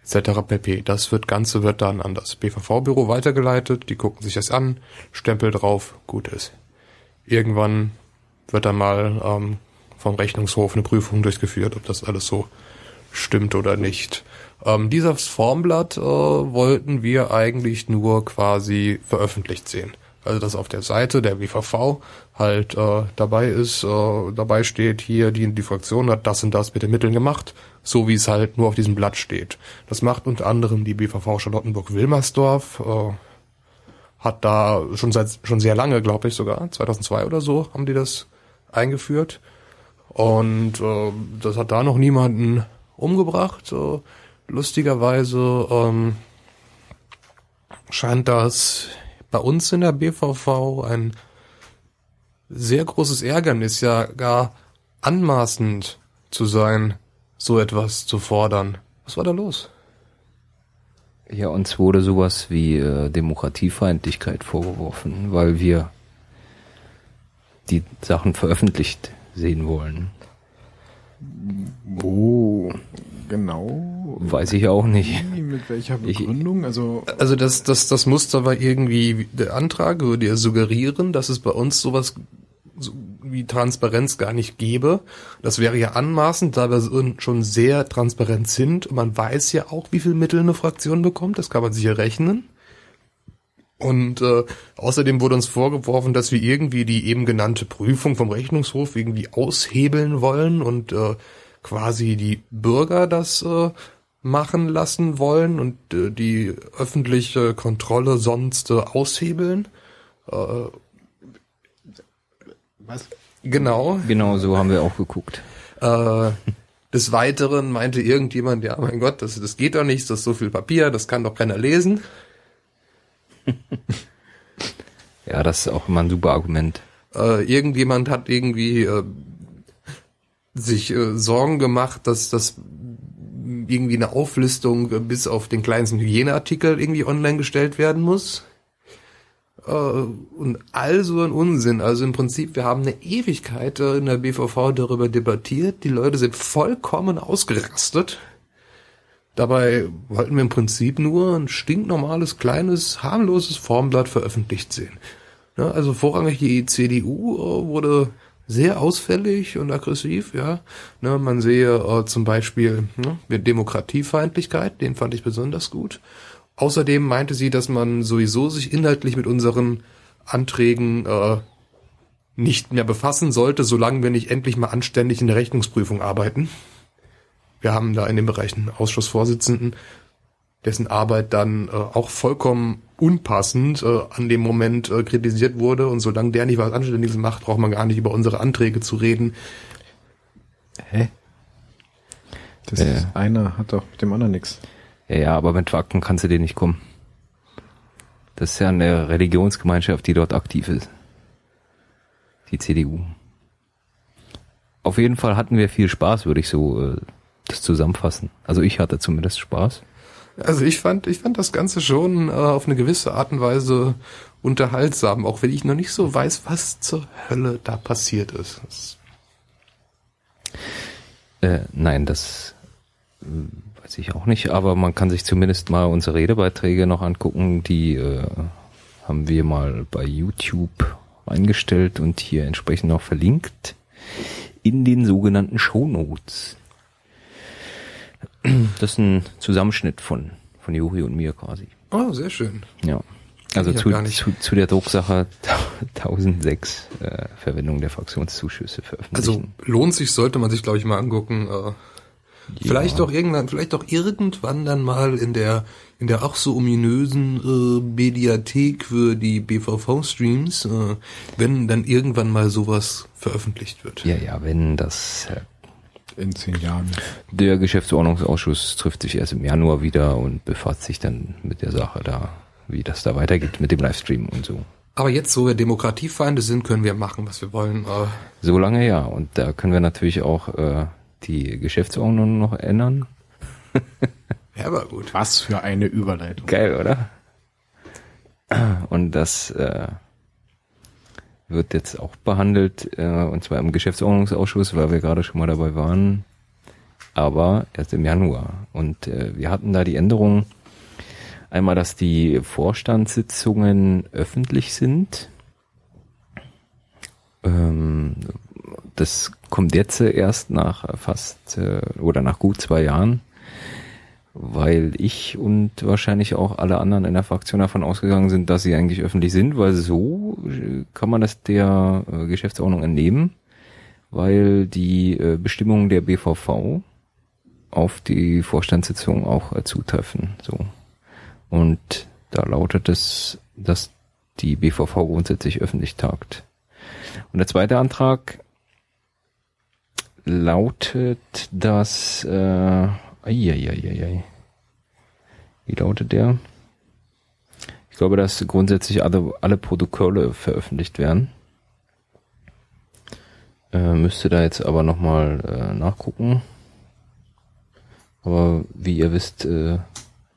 etc. pp. Das wird, Ganze wird dann an das BVV-Büro weitergeleitet, die gucken sich das an, Stempel drauf, gut ist. Irgendwann wird dann mal ähm, vom Rechnungshof eine Prüfung durchgeführt, ob das alles so stimmt oder nicht. Ähm, dieses Formblatt äh, wollten wir eigentlich nur quasi veröffentlicht sehen. Also dass auf der Seite der WVV halt äh, dabei ist, äh, dabei steht hier, die, die Fraktion hat das und das mit den Mitteln gemacht, so wie es halt nur auf diesem Blatt steht. Das macht unter anderem die BVV Charlottenburg-Wilmersdorf, äh, hat da schon seit schon sehr lange, glaube ich sogar, 2002 oder so haben die das eingeführt. Und äh, das hat da noch niemanden umgebracht. Äh, lustigerweise ähm, scheint das bei uns in der BVV ein sehr großes Ärgernis, ja gar anmaßend zu sein, so etwas zu fordern. Was war da los? Ja, uns wurde sowas wie äh, Demokratiefeindlichkeit vorgeworfen, weil wir die Sachen veröffentlicht sehen wollen. Wo genau? Weiß ich auch nicht. Wie, Mit welcher Begründung? also Also das, das, das Muster war irgendwie, der Antrag würde ja suggerieren, dass es bei uns sowas so wie Transparenz gar nicht gäbe. Das wäre ja anmaßend, da wir schon sehr transparent sind. Und man weiß ja auch, wie viel Mittel eine Fraktion bekommt. Das kann man sich ja rechnen. Und äh, außerdem wurde uns vorgeworfen, dass wir irgendwie die eben genannte Prüfung vom Rechnungshof irgendwie aushebeln wollen und äh, quasi die Bürger das äh, machen lassen wollen und äh, die öffentliche Kontrolle sonst äh, aushebeln. was? Genau. Genau so haben wir auch geguckt. Äh, des Weiteren meinte irgendjemand, ja, mein Gott, das, das geht doch nicht, das ist so viel Papier, das kann doch keiner lesen. Ja, das ist auch immer ein super Argument. Äh, irgendjemand hat irgendwie äh, sich äh, Sorgen gemacht, dass das irgendwie eine Auflistung äh, bis auf den kleinsten Hygieneartikel irgendwie online gestellt werden muss. Äh, und all so ein Unsinn. Also im Prinzip, wir haben eine Ewigkeit äh, in der BVV darüber debattiert. Die Leute sind vollkommen ausgerastet. Dabei wollten wir im Prinzip nur ein stinknormales, kleines, harmloses Formblatt veröffentlicht sehen. Ja, also vorrangig die CDU äh, wurde sehr ausfällig und aggressiv, ja. Ne, man sehe äh, zum Beispiel ne, Demokratiefeindlichkeit, den fand ich besonders gut. Außerdem meinte sie, dass man sowieso sich inhaltlich mit unseren Anträgen äh, nicht mehr befassen sollte, solange wir nicht endlich mal anständig in der Rechnungsprüfung arbeiten. Wir haben da in dem Bereich einen Ausschussvorsitzenden, dessen Arbeit dann äh, auch vollkommen unpassend äh, an dem Moment äh, kritisiert wurde. Und solange der nicht was Anständiges macht, braucht man gar nicht über unsere Anträge zu reden. Hä? Das Ja. ist einer hat doch mit dem anderen nichts. Ja, ja, aber mit Fakten kannst du dir nicht kommen. Das ist ja eine Religionsgemeinschaft, die dort aktiv ist. Die CDU. Auf jeden Fall hatten wir viel Spaß, würde ich so äh, das zusammenfassen. Also ich hatte zumindest Spaß. Also ich fand, ich fand das Ganze schon äh, auf eine gewisse Art und Weise unterhaltsam, auch wenn ich noch nicht so weiß, was zur Hölle da passiert ist. Äh, nein, das äh, weiß ich auch nicht, aber man kann sich zumindest mal unsere Redebeiträge noch angucken. Die äh, haben wir mal bei YouTube eingestellt und hier entsprechend noch verlinkt in den sogenannten Shownotes. Das ist ein Zusammenschnitt von, von Juri und mir quasi. Oh, sehr schön. Ja. Also zu, zu, zu der Drucksache 1006 äh, Verwendung der Fraktionszuschüsse Also veröffentlichen. lohnt sich, sollte man sich, glaube ich, mal angucken. Äh, Vielleicht doch irgendwann, vielleicht doch irgendwann dann mal in der in der auch so ominösen äh, Mediathek für die BVV-Streams, äh, wenn dann irgendwann mal sowas veröffentlicht wird. ja, ja, wenn das äh, In zehn Jahren. der Geschäftsordnungsausschuss trifft sich erst im Januar wieder und befasst sich dann mit der Sache da, wie das da weitergeht mit dem Livestream und so. Aber jetzt, wo wir Demokratiefeinde sind, können wir machen, was wir wollen. Äh, So lange ja. Und da können wir natürlich auch äh, die Geschäftsordnung noch ändern. ja, aber gut. Was für eine Überleitung. Geil, oder? Und das äh, wird jetzt auch behandelt, äh, und zwar im Geschäftsordnungsausschuss, weil wir gerade schon mal dabei waren, aber erst im Januar. Und äh, wir hatten da die Änderung, einmal, dass die Vorstandssitzungen öffentlich sind. Ähm, das kommt jetzt erst nach fast äh, oder nach gut zwei Jahren weil ich und wahrscheinlich auch alle anderen in der Fraktion davon ausgegangen sind, dass sie eigentlich öffentlich sind, weil so äh, kann man das der äh, Geschäftsordnung entnehmen, weil die äh, Bestimmungen der BVV auf die Vorstandssitzung auch zutreffen. So. Und da lautet es, dass die BVV grundsätzlich öffentlich tagt. Und der zweite Antrag lautet, dass äh, Eieieiei. Wie lautet der? Ich glaube, dass grundsätzlich alle, alle Protokolle veröffentlicht werden. Äh, müsste da jetzt aber nochmal äh, nachgucken. Aber wie ihr wisst, äh,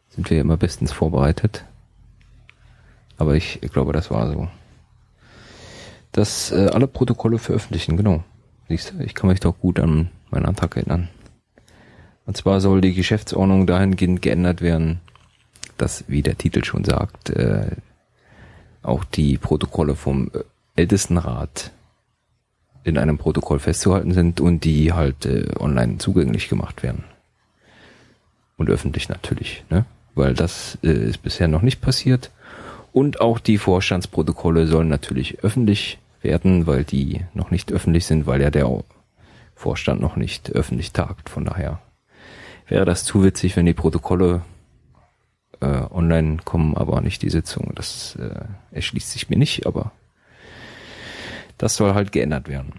sind wir immer bestens vorbereitet. Aber ich, ich glaube, das war so. Dass äh, alle Protokolle veröffentlichen, genau. Siehst du, ich kann mich doch gut an meinen Antrag erinnern. Und zwar soll die Geschäftsordnung dahingehend geändert werden, dass, wie der Titel schon sagt, äh, auch die Protokolle vom äh, Ältestenrat in einem Protokoll festzuhalten sind und die halt äh, online zugänglich gemacht werden. Und öffentlich natürlich, ne? Weil das äh, ist bisher noch nicht passiert. Und auch die Vorstandsprotokolle sollen natürlich öffentlich werden, weil die noch nicht öffentlich sind, weil ja der Vorstand noch nicht öffentlich tagt. Von daher wäre das zu witzig, wenn die Protokolle äh, online kommen, aber nicht die Sitzung. Das äh, erschließt sich mir nicht, aber das soll halt geändert werden.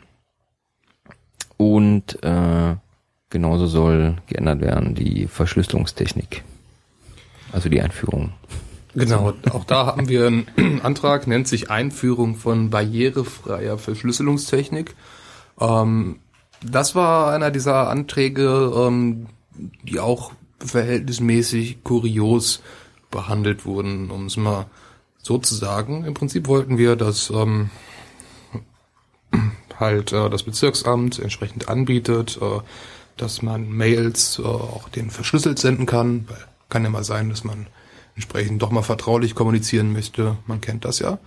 Und äh, genauso soll geändert werden die Verschlüsselungstechnik. Also die Einführung. Genau, auch da haben wir einen Antrag, nennt sich Einführung von barrierefreier Verschlüsselungstechnik. Ähm, das war einer dieser Anträge, ähm, die auch verhältnismäßig kurios behandelt wurden, um es mal so zu sagen. Im Prinzip wollten wir, dass ähm, halt äh, das Bezirksamt entsprechend anbietet, äh, dass man Mails äh, auch den verschlüsselt senden kann. Weil kann ja mal sein, dass man entsprechend doch mal vertraulich kommunizieren möchte. Man kennt das ja.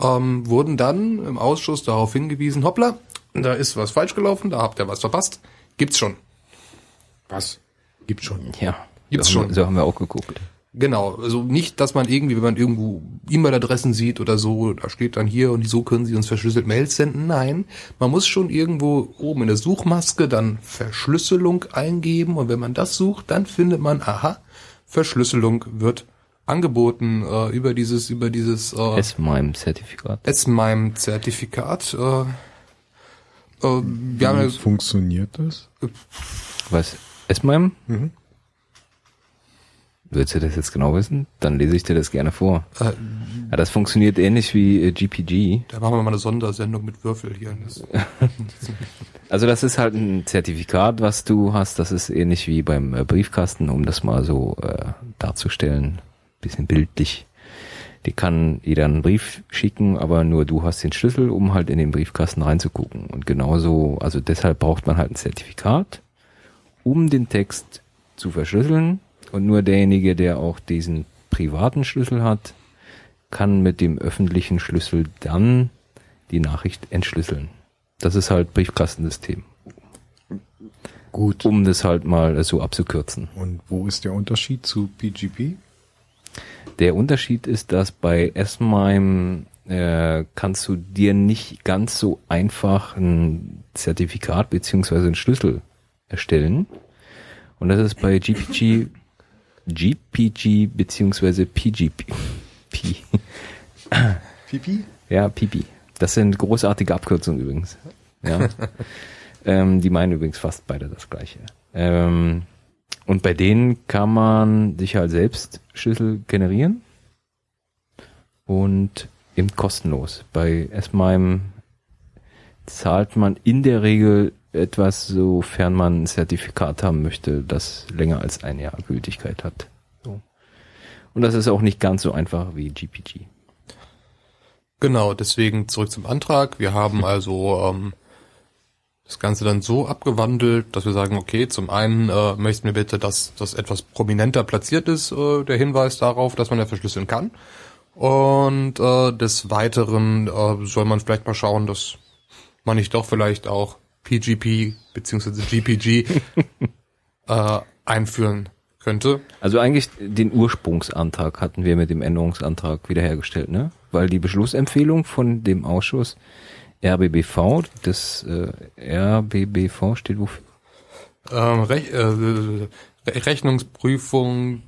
Ähm, wurden dann im Ausschuss darauf hingewiesen, hoppla, da ist was falsch gelaufen, da habt ihr was verpasst. Gibt's schon. Was? Gibt schon. Ja. Gibt's so, schon. So haben wir auch geguckt. Genau, also nicht, dass man irgendwie, wenn man irgendwo E-Mail-Adressen sieht oder so, da steht dann hier und so können Sie uns verschlüsselt Mails senden. Nein, man muss schon irgendwo oben in der Suchmaske dann Verschlüsselung eingeben und wenn man das sucht, dann findet man, aha, Verschlüsselung wird angeboten äh, über dieses über dieses äh, S-MIME-Zertifikat. S-MIME-Zertifikat. Äh, äh, Wie ja, funktioniert das? Was? S-MIME? Mhm. Willst du das jetzt genau wissen? Dann lese ich dir das gerne vor. äh, Ja, das funktioniert ähnlich wie äh, GPG. da machen wir mal eine Sondersendung mit Würfel hier. Das, Also das ist halt ein Zertifikat, was du hast. Das ist ähnlich wie beim äh, Briefkasten, um das mal so äh, darzustellen. Bisschen bildlich. Die kann jeder einen Brief schicken, aber nur du hast den Schlüssel, um halt in den Briefkasten reinzugucken. Und genauso, also deshalb braucht man halt ein Zertifikat, um den Text zu verschlüsseln. Und nur derjenige, der auch diesen privaten Schlüssel hat, kann mit dem öffentlichen Schlüssel dann die Nachricht entschlüsseln. Das ist halt Briefkastensystem. Gut. um das halt mal so abzukürzen. Und wo ist der Unterschied zu PGP? Der Unterschied ist, dass bei S-MIME äh, kannst du dir nicht ganz so einfach ein Zertifikat beziehungsweise einen Schlüssel erstellen. Und das ist bei GPG, GPG beziehungsweise PGP. P, Pipi? ja, PP. Das sind großartige Abkürzungen übrigens. Ja. ähm, die meinen übrigens fast beide das gleiche. Ähm, und bei denen kann man sich halt selbst Schlüssel generieren und eben kostenlos. Bei S-MIME zahlt man in der Regel etwas, sofern man ein Zertifikat haben möchte, das länger als ein Jahr Gültigkeit hat. So. Und das ist auch nicht ganz so einfach wie GPG. Genau, deswegen zurück zum Antrag. Wir haben also ähm, das Ganze dann so abgewandelt, dass wir sagen, okay, zum einen äh, möchten wir bitte, dass das etwas prominenter platziert ist, äh, der Hinweis darauf, dass man ja verschlüsseln kann. Und äh, des Weiteren äh, soll man vielleicht mal schauen, dass man nicht doch vielleicht auch PGP beziehungsweise GPG äh, einführen könnte. Also eigentlich den Ursprungsantrag hatten wir mit dem Änderungsantrag wiederhergestellt, ne? Weil die Beschlussempfehlung von dem Ausschuss RBBV, das äh, RBBV steht wofür? Ähm, Rech äh, Re Rechnungsprüfung,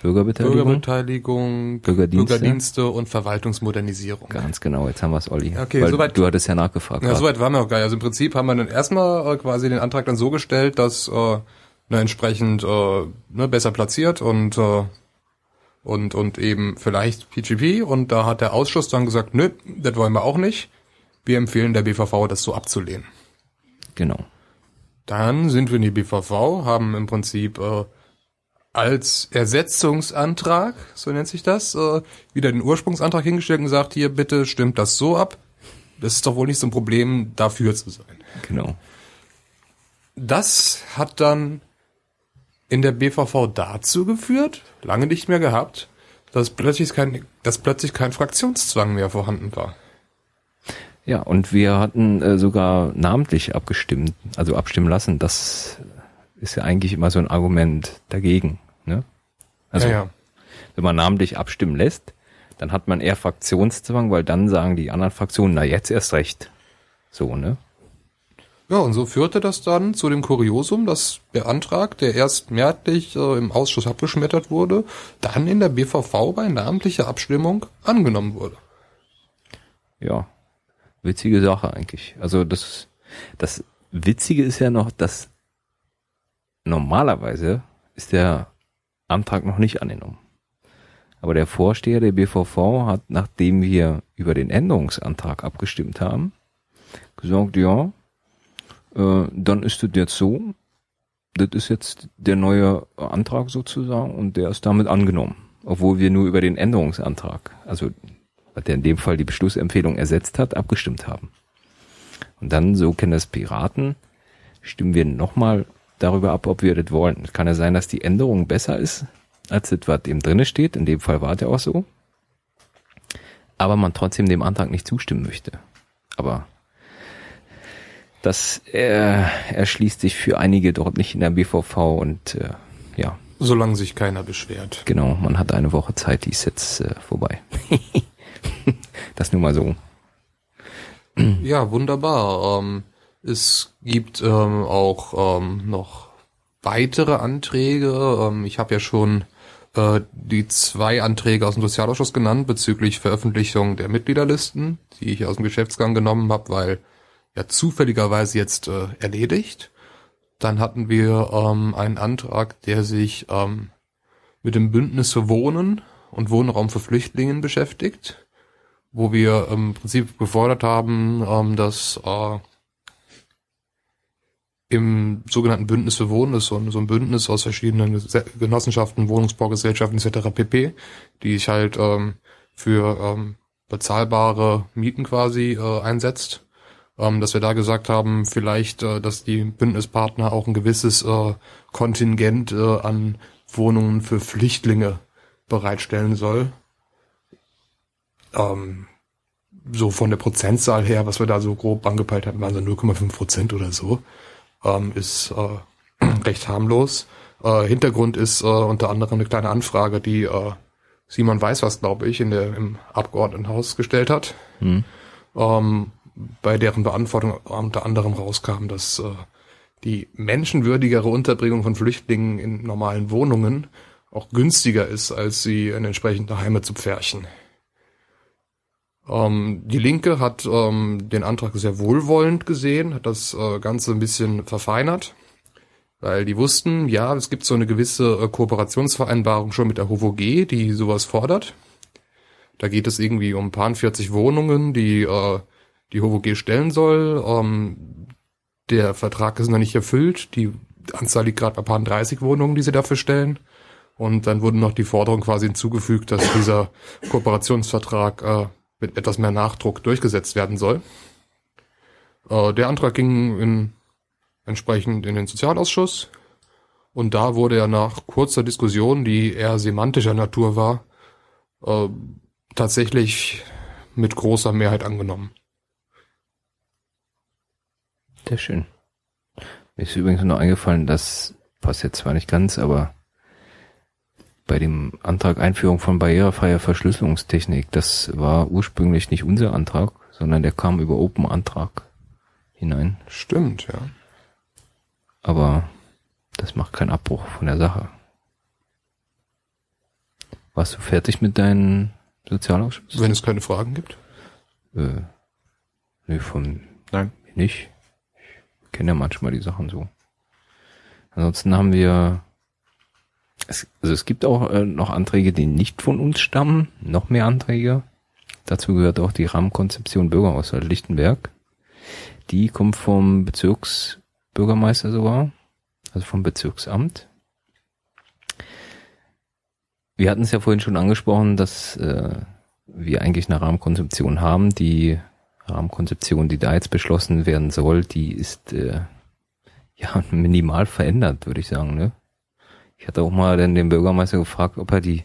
Bürgerbeteiligung? Bürgerbeteiligung, Bürgerdienste. Bürgerdienste und Verwaltungsmodernisierung. Ganz genau, jetzt haben wir es, Olli. Okay, Weil soweit- du hattest ja nachgefragt. Ja, soweit waren wir gar nicht. Also im Prinzip haben wir dann erstmal äh, quasi den Antrag dann so gestellt, dass äh, ne, entsprechend äh, ne, besser platziert und äh, und und eben vielleicht PGP und da hat der Ausschuss dann gesagt, nö, das wollen wir auch nicht. Wir empfehlen der BVV, das so abzulehnen. Genau. Dann sind wir in die BVV, haben im Prinzip äh, als Ersetzungsantrag, so nennt sich das, äh, wieder den Ursprungsantrag hingestellt und gesagt, hier bitte stimmt das so ab. Das ist doch wohl nicht so ein Problem, dafür zu sein. Genau. Das hat dann in der BVV dazu geführt, lange nicht mehr gehabt, dass plötzlich kein, dass plötzlich kein Fraktionszwang mehr vorhanden war. Ja, und wir hatten äh, sogar namentlich abgestimmt, also abstimmen lassen. Das ist ja eigentlich immer so ein Argument dagegen. Ne? Also ja, ja. wenn man namentlich abstimmen lässt, dann hat man eher Fraktionszwang, weil dann sagen die anderen Fraktionen, na jetzt erst recht. So, ne? Ja, und so führte das dann zu dem Kuriosum, dass der Antrag, der erst mehrheitlich äh, im Ausschuss abgeschmettert wurde, dann in der BVV bei namentlicher Abstimmung angenommen wurde. Ja, witzige Sache eigentlich. Also das, das Witzige ist ja noch, dass normalerweise ist der Antrag noch nicht angenommen. Aber der Vorsteher der BVV hat, nachdem wir über den Änderungsantrag abgestimmt haben, gesagt, ja, äh, dann ist das jetzt so, das ist jetzt der neue Antrag sozusagen und der ist damit angenommen. Obwohl wir nur über den Änderungsantrag, also der in dem Fall die Beschlussempfehlung ersetzt hat, abgestimmt haben. Und dann, so kennen das Piraten, stimmen wir nochmal darüber ab, ob wir das wollen. Es kann ja sein, dass die Änderung besser ist, als das, was eben drinne steht. In dem Fall war der auch so. Aber man trotzdem dem Antrag nicht zustimmen möchte. Aber das äh, erschließt sich für einige dort nicht in der BVV und äh, ja, Solange sich keiner beschwert. genau, man hat eine Woche Zeit, die ist jetzt äh, vorbei. das nur mal so. Ja, wunderbar. Ähm, es gibt ähm, auch ähm, noch weitere Anträge. Ähm, ich habe ja schon äh, die zwei Anträge aus dem Sozialausschuss genannt bezüglich Veröffentlichung der Mitgliederlisten, die ich aus dem Geschäftsgang genommen habe, weil ja zufälligerweise jetzt äh, erledigt. Dann hatten wir ähm, einen Antrag, der sich ähm, mit dem Bündnis für Wohnen und Wohnraum für Flüchtlingen beschäftigt wo wir im Prinzip gefordert haben, ähm, dass äh, im sogenannten Bündnis für Wohnen, das ist so ein, so ein Bündnis aus verschiedenen Genossenschaften, Wohnungsbaugesellschaften etc. pp., die sich halt ähm, für ähm, bezahlbare Mieten quasi äh, einsetzt, ähm, dass wir da gesagt haben, vielleicht, äh, dass die Bündnispartner auch ein gewisses äh, Kontingent äh, an Wohnungen für Flüchtlinge bereitstellen soll ähm, so von der Prozentzahl her, was wir da so grob angepeilt hatten, waren so 0,5 Prozent oder so, ähm, ist äh, recht harmlos. Äh, Hintergrund ist äh, unter anderem eine kleine Anfrage, die äh, Simon Weiß was, glaube ich, in der, im Abgeordnetenhaus gestellt hat, Hm. ähm, bei deren Beantwortung unter anderem rauskam, dass äh, die menschenwürdigere Unterbringung von Flüchtlingen in normalen Wohnungen auch günstiger ist, als sie in entsprechende Heime zu pferchen. Ähm, die Linke hat ähm, den Antrag sehr wohlwollend gesehen, hat das äh, Ganze ein bisschen verfeinert, weil die wussten, ja, es gibt so eine gewisse äh, Kooperationsvereinbarung schon mit der HOVOG, die sowas fordert. Da geht es irgendwie um paar 40 Wohnungen, die äh, die HOVOG stellen soll. Ähm, der Vertrag ist noch nicht erfüllt. Die Anzahl liegt gerade bei paar 30 Wohnungen, die sie dafür stellen. Und dann wurde noch die Forderung quasi hinzugefügt, dass dieser Kooperationsvertrag äh, mit etwas mehr Nachdruck durchgesetzt werden soll. Äh, der Antrag ging in, entsprechend in den Sozialausschuss. Und da wurde er nach kurzer Diskussion, die eher semantischer Natur war, äh, tatsächlich mit großer Mehrheit angenommen. Sehr schön. Mir ist übrigens noch eingefallen, das passt jetzt zwar nicht ganz, aber bei dem Antrag Einführung von barrierefreier Verschlüsselungstechnik, das war ursprünglich nicht unser Antrag, sondern der kam über Open Antrag hinein. Stimmt, ja. Aber das macht keinen Abbruch von der Sache. Warst du fertig mit deinem Sozialausschuss? Wenn es keine Fragen gibt. Äh, nee, von Nein. nicht. Ich kenne ja manchmal die Sachen so. Ansonsten haben wir, es, also es gibt auch äh, noch Anträge, die nicht von uns stammen, noch mehr Anträge. Dazu gehört auch die Rahmenkonzeption Bürgerhaushalt Lichtenberg. Die kommt vom Bezirksbürgermeister sogar, also vom Bezirksamt. Wir hatten es ja vorhin schon angesprochen, dass äh, wir eigentlich eine Rahmenkonzeption haben. Die Rahmenkonzeption, die da jetzt beschlossen werden soll, die ist äh, ja minimal verändert, würde ich sagen. Ne? Ich hatte auch mal dann den Bürgermeister gefragt, ob er die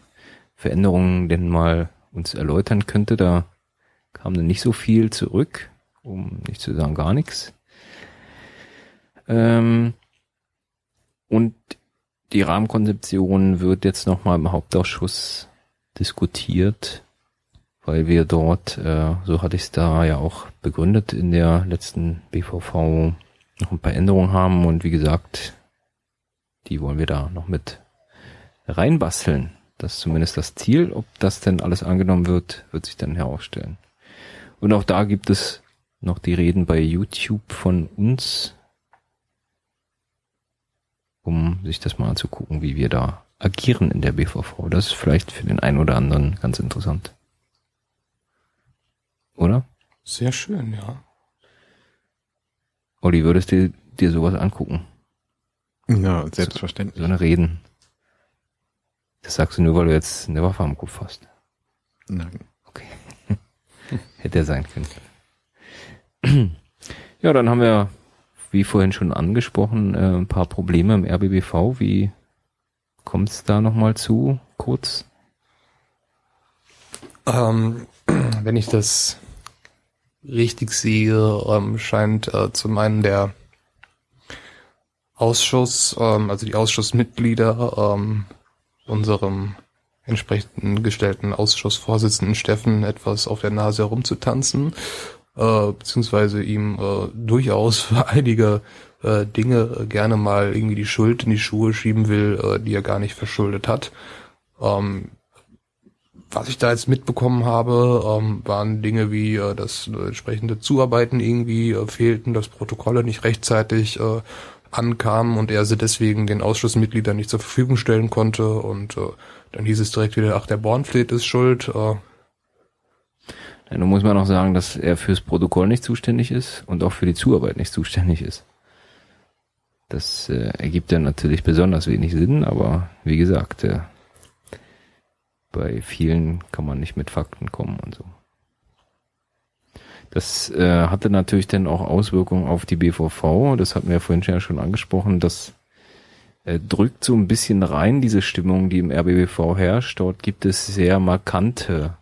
Veränderungen denn mal uns erläutern könnte. Da kam dann nicht so viel zurück, um nicht zu sagen gar nichts. Ähm, und die Rahmenkonzeption wird jetzt nochmal im Hauptausschuss diskutiert, weil wir dort, äh, so hatte ich es da ja auch begründet in der letzten BVV, noch ein paar Änderungen haben und wie gesagt, die wollen wir da noch mit reinbasteln. Das ist zumindest das Ziel. Ob das denn alles angenommen wird, wird sich dann herausstellen. Und auch da gibt es noch die Reden bei YouTube von uns, um sich das mal anzugucken, wie wir da agieren in der BVV. Das ist vielleicht für den einen oder anderen ganz interessant. Oder? Sehr schön, ja. Olli, würdest du dir sowas angucken? Ja, selbstverständlich. So eine Reden. Das sagst du nur, weil du jetzt eine Waffe am Kopf hast. Nein. Okay. Hätte er sein können. ja, dann haben wir, wie vorhin schon angesprochen, äh, ein paar Probleme im RBBV. Wie kommt es da nochmal zu? Kurz. Ähm, wenn ich das richtig sehe, ähm, scheint äh, zum einen der Ausschuss, ähm, also die Ausschussmitglieder, ähm, unserem entsprechend gestellten Ausschussvorsitzenden Steffen etwas auf der Nase herumzutanzen, äh, beziehungsweise ihm äh, durchaus für einige äh, Dinge äh, gerne mal irgendwie die Schuld in die Schuhe schieben will, äh, die er gar nicht verschuldet hat. Ähm, was ich da jetzt mitbekommen habe, ähm, waren Dinge wie, äh, dass äh, entsprechende Zuarbeiten irgendwie äh, fehlten, dass Protokolle nicht rechtzeitig äh, ankamen und er sie deswegen den Ausschussmitgliedern nicht zur Verfügung stellen konnte und äh, dann hieß es direkt wieder, ach, der Bornfleet ist schuld. Äh, Ja, nun muss man auch sagen, dass er fürs Protokoll nicht zuständig ist und auch für die Zuarbeit nicht zuständig ist. Das äh, ergibt dann natürlich besonders wenig Sinn, aber wie gesagt, äh, bei vielen kann man nicht mit Fakten kommen und so. Das äh, hatte natürlich dann auch Auswirkungen auf die BVV, das hatten wir vorhin ja schon angesprochen, das äh, drückt so ein bisschen rein, diese Stimmung, die im RBBV herrscht. Dort gibt es sehr markante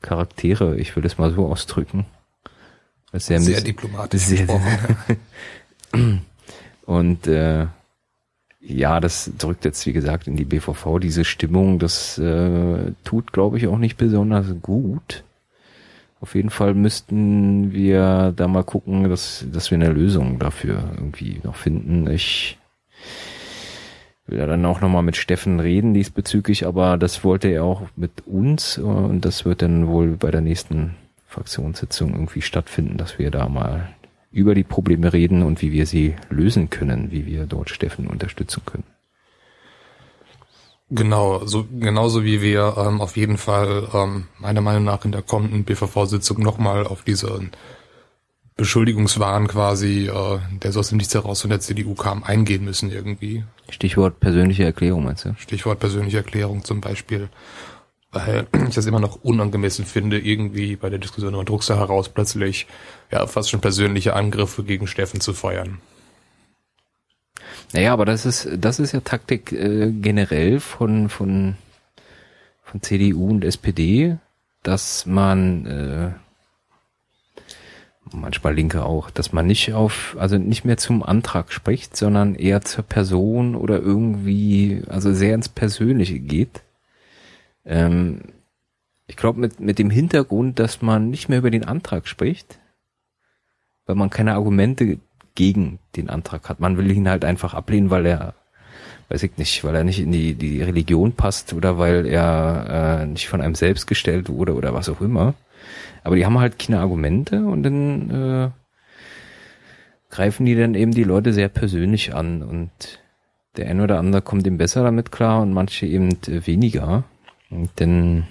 Charaktere, ich will es mal so ausdrücken. Sehr, sehr diplomatisch sehr- gesprochen. und äh, Ja, das drückt jetzt, wie gesagt, in die BVV diese Stimmung. Das äh, tut, glaube ich, auch nicht besonders gut. Auf jeden Fall müssten wir da mal gucken, dass, dass wir eine Lösung dafür irgendwie noch finden. Ich will ja dann auch nochmal mit Steffen reden diesbezüglich, aber das wollte er auch mit uns und das wird dann wohl bei der nächsten Fraktionssitzung irgendwie stattfinden, dass wir da mal über die Probleme reden und wie wir sie lösen können, wie wir dort Steffen unterstützen können. Genau, so genauso wie wir ähm, auf jeden Fall ähm, meiner Meinung nach in der kommenden BVV-Sitzung nochmal auf diese Beschuldigungswahn quasi, äh, der so aus dem Nichts heraus von der CDU kam, eingehen müssen irgendwie. Stichwort persönliche Erklärung, meinst du? Stichwort persönliche Erklärung zum Beispiel. Weil ich das immer noch unangemessen finde, irgendwie bei der Diskussion über Druckser heraus plötzlich ja fast schon persönliche Angriffe gegen Steffen zu feuern. Naja, aber das ist, das ist ja Taktik äh, generell von, von, von CDU und SPD, dass man äh, manchmal Linke auch, dass man nicht auf, also nicht mehr zum Antrag spricht, sondern eher zur Person oder irgendwie, also sehr ins Persönliche geht. Ähm, ich glaube mit, mit dem Hintergrund, dass man nicht mehr über den Antrag spricht, weil man keine Argumente gegen den Antrag hat. Man will ihn halt einfach ablehnen, weil er, weiß ich nicht, weil er nicht in die, die Religion passt oder weil er äh, nicht von einem selbst gestellt wurde oder was auch immer. Aber die haben halt keine Argumente und dann äh, greifen die dann eben die Leute sehr persönlich an und der eine oder andere kommt eben besser damit klar und manche eben weniger. Und dann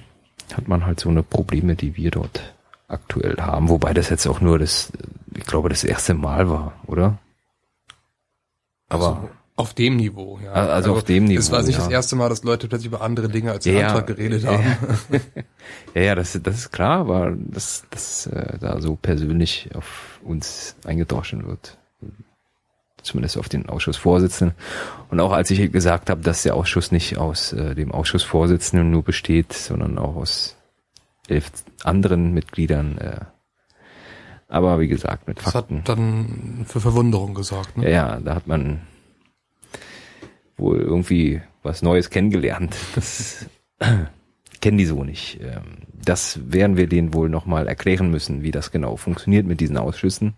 hat man halt so eine Probleme, die wir dort aktuell haben, wobei das jetzt auch nur das, ich glaube, das erste Mal war, oder? Aber also auf dem Niveau, ja. Also, also auf dem Niveau. Es war nicht ja. das erste Mal, dass Leute plötzlich über andere Dinge als ja, Antrag geredet ja, haben. ja, ja, das, das ist klar, aber dass das äh, da so persönlich auf uns eingedroschen wird. Zumindest auf den Ausschussvorsitzenden. Und auch als ich gesagt habe, dass der Ausschuss nicht aus äh, dem Ausschussvorsitzenden nur besteht, sondern auch aus elf anderen Mitgliedern. Äh, aber wie gesagt, mit Fakten. Das hat dann für Verwunderung gesorgt. Ne? Ja, ja, da hat man wohl irgendwie was Neues kennengelernt. Das kennen die so nicht. Ähm, das werden wir denen wohl nochmal erklären müssen, wie das genau funktioniert mit diesen Ausschüssen.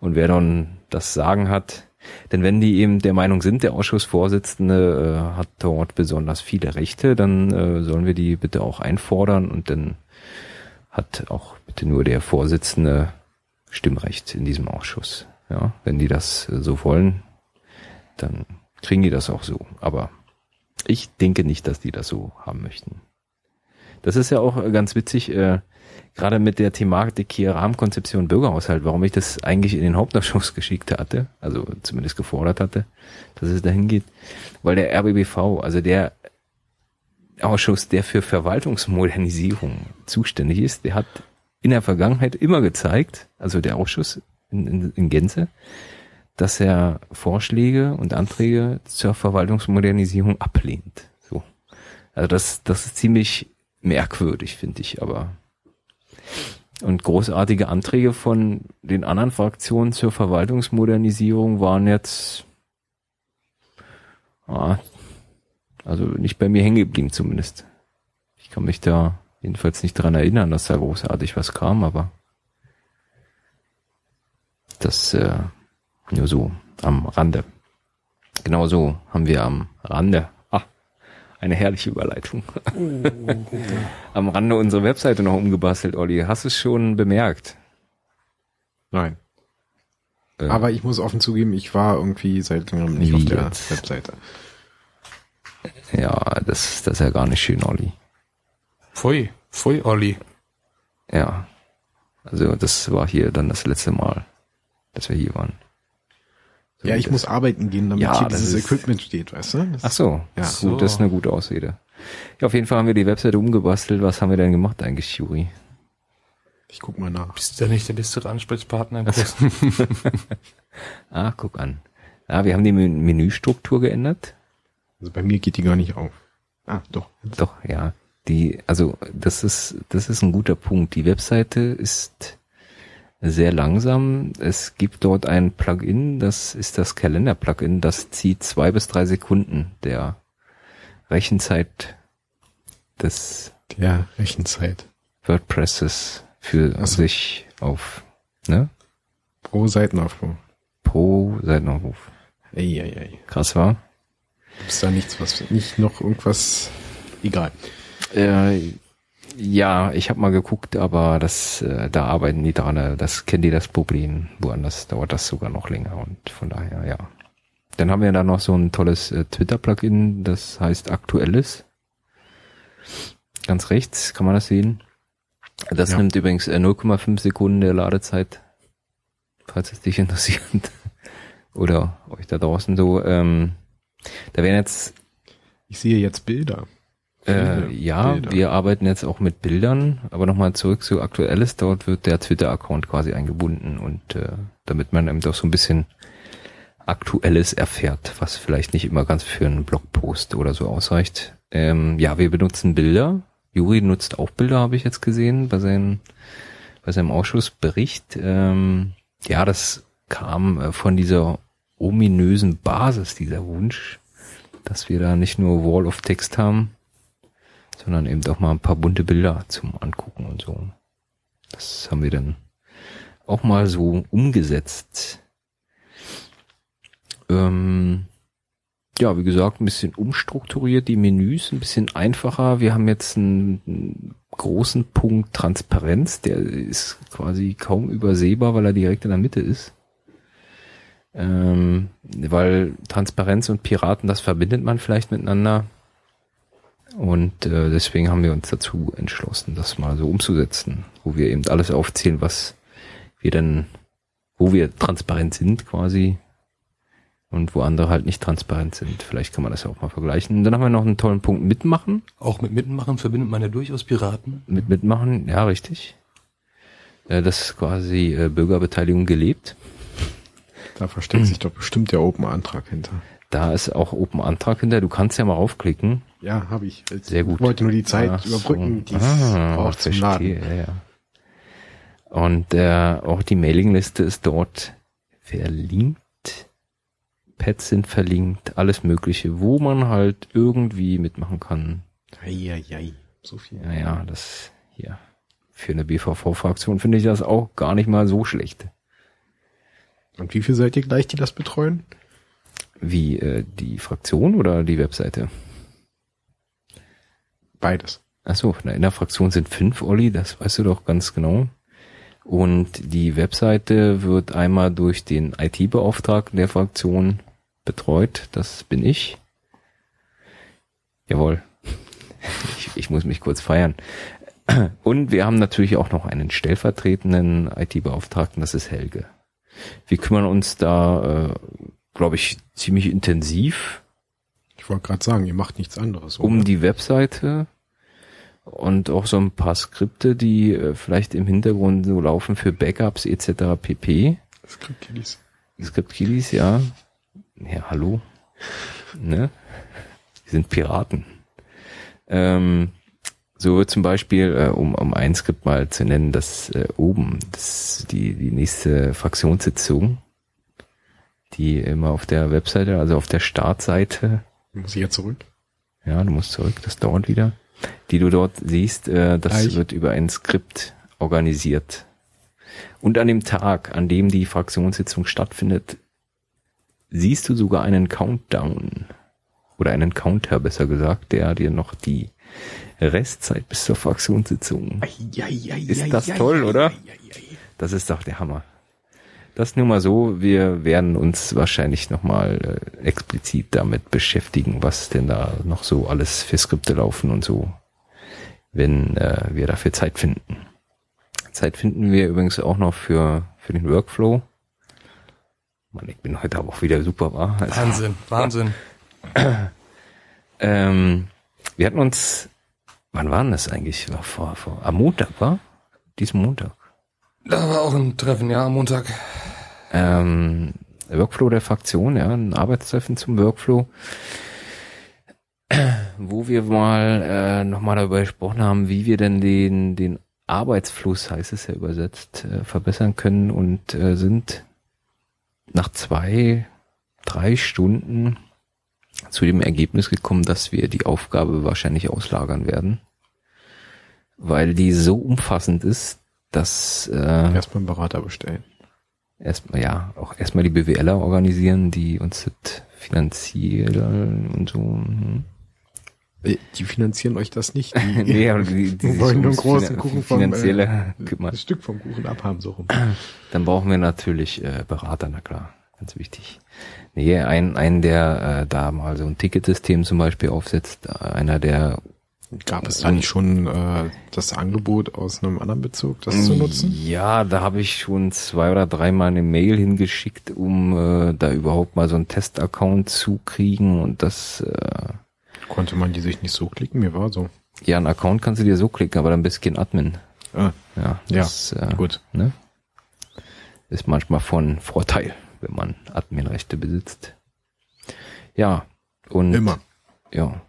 Und wer dann das Sagen hat, denn wenn die eben der Meinung sind, der Ausschussvorsitzende äh, hat dort besonders viele Rechte, dann äh, sollen wir die bitte auch einfordern und dann hat auch bitte nur der Vorsitzende Stimmrecht in diesem Ausschuss. Ja, wenn die das äh, so wollen, dann kriegen die das auch so. Aber ich denke nicht, dass die das so haben möchten. Das ist ja auch äh, ganz witzig, äh, gerade mit der Thematik hier Rahmenkonzeption Bürgerhaushalt, warum ich das eigentlich in den Hauptausschuss geschickt hatte, also zumindest gefordert hatte, dass es dahin geht, weil der RBBV, also der Ausschuss, der für Verwaltungsmodernisierung zuständig ist, der hat in der Vergangenheit immer gezeigt, also der Ausschuss in, in, in Gänze, dass er Vorschläge und Anträge zur Verwaltungsmodernisierung ablehnt. So. Also das, das ist ziemlich merkwürdig, finde ich, aber. Und großartige Anträge von den anderen Fraktionen zur Verwaltungsmodernisierung waren jetzt ah, also nicht bei mir hängen geblieben zumindest. Ich kann mich da jedenfalls nicht dran erinnern, dass da großartig was kam, aber das äh, nur so am Rande. Genauso haben wir am Rande, ah, eine herrliche Überleitung, am Rande unsere Webseite noch umgebastelt, Olli. Hast du es schon bemerkt? Nein. Äh, Aber ich muss offen zugeben, ich war irgendwie seit längerem nicht auf der jetzt? Webseite. Ja, das, das ist ja gar nicht schön, Olli. Pfui, pfui, Olli. Ja. Also das war hier dann das letzte Mal, dass wir hier waren. So ja, ich muss arbeiten gehen, damit ja, hier dieses ist, Equipment steht, weißt du? Das, ach so, ja. So. Gut, das ist eine gute Ausrede. Ja, auf jeden Fall haben wir die Webseite umgebastelt. Was haben wir denn gemacht eigentlich, Juri? Ich guck mal nach. Bist du ja nicht der bessere Ansprechpartner im Kurs? ah, guck an. Ja, wir haben die Menüstruktur geändert. Also bei mir geht die gar nicht auf. Ah, doch. Doch, ja. Die, also das ist, das ist ein guter Punkt. Die Webseite ist sehr langsam. Es gibt dort ein Plugin, das ist das Kalender-Plugin, das zieht zwei bis drei Sekunden der Rechenzeit des Der Rechenzeit. WordPresses für so. sich auf, ne? Pro Seitenaufruf. Pro Seitenaufruf. Eieiei. Krass war. Gibt's da nichts, was nicht noch irgendwas? Egal. Äh, ja, ich habe mal geguckt, aber das, äh, da arbeiten die dran. Das kennen die das Problem. Woanders dauert das sogar noch länger und von daher ja. Dann haben wir da noch so ein tolles äh, Twitter-Plugin, das heißt Aktuelles. Ganz rechts kann man das sehen. Das Ja. nimmt übrigens äh, 0,5 Sekunden der Ladezeit, falls es dich interessiert. Oder euch da draußen so. Ähm, da werden jetzt Ich sehe jetzt Bilder. Äh, ja, Bilder. wir arbeiten jetzt auch mit Bildern, aber nochmal zurück zu Aktuelles. Dort wird der Twitter-Account quasi eingebunden und äh, damit man eben doch so ein bisschen Aktuelles erfährt, was vielleicht nicht immer ganz für einen Blogpost oder so ausreicht. Ähm, ja, wir benutzen Bilder. Juri nutzt auch Bilder, habe ich jetzt gesehen, bei, seinen, bei seinem Ausschussbericht. Ähm, ja, das kam äh, von dieser ominösen Basis, dieser Wunsch, dass wir da nicht nur Wall of Text haben, sondern eben auch mal ein paar bunte Bilder zum Angucken und so. Das haben wir dann auch mal so umgesetzt. Ähm, ja, wie gesagt, ein bisschen umstrukturiert, die Menüs ein bisschen einfacher. Wir haben jetzt einen, einen großen Punkt Transparenz, der ist quasi kaum übersehbar, weil er direkt in der Mitte ist. Ähm, weil Transparenz und Piraten, das verbindet man vielleicht miteinander. Und äh, deswegen haben wir uns dazu entschlossen, das mal so umzusetzen, wo wir eben alles aufzählen, was wir dann, wo wir transparent sind quasi und wo andere halt nicht transparent sind. Vielleicht kann man das ja auch mal vergleichen. Und dann haben wir noch einen tollen Punkt mitmachen. Auch mit Mitmachen verbindet man ja durchaus Piraten. Mit mitmachen, ja richtig. Äh, das ist quasi äh, Bürgerbeteiligung gelebt. Da versteckt sich doch bestimmt der Open-Antrag hinter. Da ist auch Open Antrag hinter. Du kannst ja mal raufklicken. Ja, habe ich. Sehr gut. Ich wollte nur die Zeit Ach so. überbrücken, die es Ah, braucht zum Laden. Ja, ja. Und äh, auch die Mailingliste ist dort verlinkt. Pads sind verlinkt, alles Mögliche, wo man halt irgendwie mitmachen kann. Eieiei. So viel. Ja, ja, das hier. Für eine BVV-Fraktion finde ich das auch gar nicht mal so schlecht. Und wie viel seid ihr gleich, die das betreuen? Wie äh, die Fraktion oder die Webseite? Beides. Achso, in der Fraktion sind fünf, Olli, das weißt du doch ganz genau. Und die Webseite wird einmal durch den IT-Beauftragten der Fraktion betreut. Das bin ich. Jawohl. Ich, ich muss mich kurz feiern. Und wir haben natürlich auch noch einen stellvertretenden IT-Beauftragten, das ist Helge. Wir kümmern uns da, äh, glaube ich, ziemlich intensiv Ich wollte gerade sagen, ihr macht nichts anderes. um oder? die Webseite und auch so ein paar Skripte, die äh, vielleicht im Hintergrund so laufen für Backups etc. pp. Script-Kiddies. Script-Kiddies, ja. Ja, hallo. Ne? Die sind Piraten. Ähm, so zum Beispiel, äh, um, um ein Skript mal zu nennen, das äh, oben, das die, die nächste Fraktionssitzung, die immer auf der Webseite, also auf der Startseite Muss ich jetzt zurück? ja, du musst zurück, das dauert wieder. Die du dort siehst, äh, das Gleich. wird über ein Skript organisiert. Und an dem Tag, an dem die Fraktionssitzung stattfindet, siehst du sogar einen Countdown. Oder einen Counter, besser gesagt, der dir noch die Restzeit bis zur Fraktionssitzung. Ist das toll, oder? Das ist doch der Hammer. Das nur mal so, wir werden uns wahrscheinlich nochmal äh, explizit damit beschäftigen, was denn da noch so alles für Skripte laufen und so, wenn äh, wir dafür Zeit finden. Zeit finden wir übrigens auch noch für, für den Workflow. Mann, ich bin heute aber auch wieder super, war. Also, Wahnsinn, Wahnsinn. ähm, wir hatten uns, wann war denn das eigentlich? War vor, vor, am Montag, war? Diesen Montag. Da war auch ein Treffen, ja, am Montag. ähm, Workflow der Fraktion, ja, ein Arbeitstreffen zum Workflow, wo wir mal äh, nochmal darüber gesprochen haben, wie wir denn den, den Arbeitsfluss, heißt es ja übersetzt, äh, verbessern können und äh, sind nach zwei, drei Stunden zu dem Ergebnis gekommen, dass wir die Aufgabe wahrscheinlich auslagern werden, weil die so umfassend ist, dass äh, Erstmal einen Berater bestellen. erstmal ja auch erstmal die BWLer organisieren, die uns das finanzieren und so. hm. Die finanzieren euch das nicht. Die, nee, aber die, die wollen nur einen großen Kuchen vom, finanzielle äh, das Stück vom Kuchen abhaben, so rum. Dann brauchen wir natürlich äh, Berater, na klar, ganz wichtig. Nee, ein, ein der äh, da mal so ein Ticketsystem zum Beispiel aufsetzt, äh, einer der Gab es da nicht schon äh, das Angebot aus einem anderen Bezug, das zu nutzen? Ja, da habe ich schon zwei oder dreimal eine Mail hingeschickt, um äh, da überhaupt mal so einen Testaccount zu kriegen und das äh, Konnte man die sich nicht so klicken? Mir war so. ja, einen Account kannst du dir so klicken, aber dann bist du kein Admin. Ah, Ja, Ja, das, äh, gut. Ne? Ist manchmal von Vorteil, wenn man Adminrechte besitzt. Ja, und Immer. ja.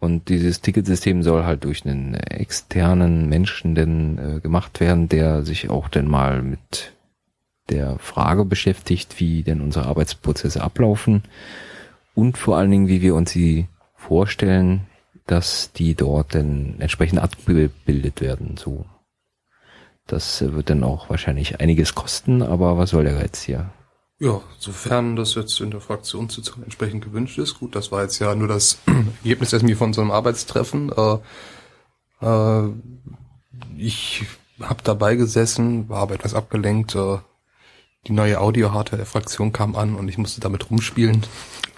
Und dieses Ticketsystem soll halt durch einen externen Menschen denn äh, gemacht werden, der sich auch denn mal mit der Frage beschäftigt, wie denn unsere Arbeitsprozesse ablaufen und vor allen Dingen, wie wir uns sie vorstellen, dass die dort dann entsprechend abgebildet werden. So, das äh, wird dann auch wahrscheinlich einiges kosten, aber was soll der Reiz hier? Ja, sofern das jetzt in der Fraktionssitzung entsprechend gewünscht ist. Gut, das war jetzt ja nur das Ergebnis erstmal von so einem Arbeitstreffen. Äh, äh, ich habe dabei gesessen, war aber etwas abgelenkt. Äh, die neue Audio-Hardware der Fraktion kam an und ich musste damit rumspielen.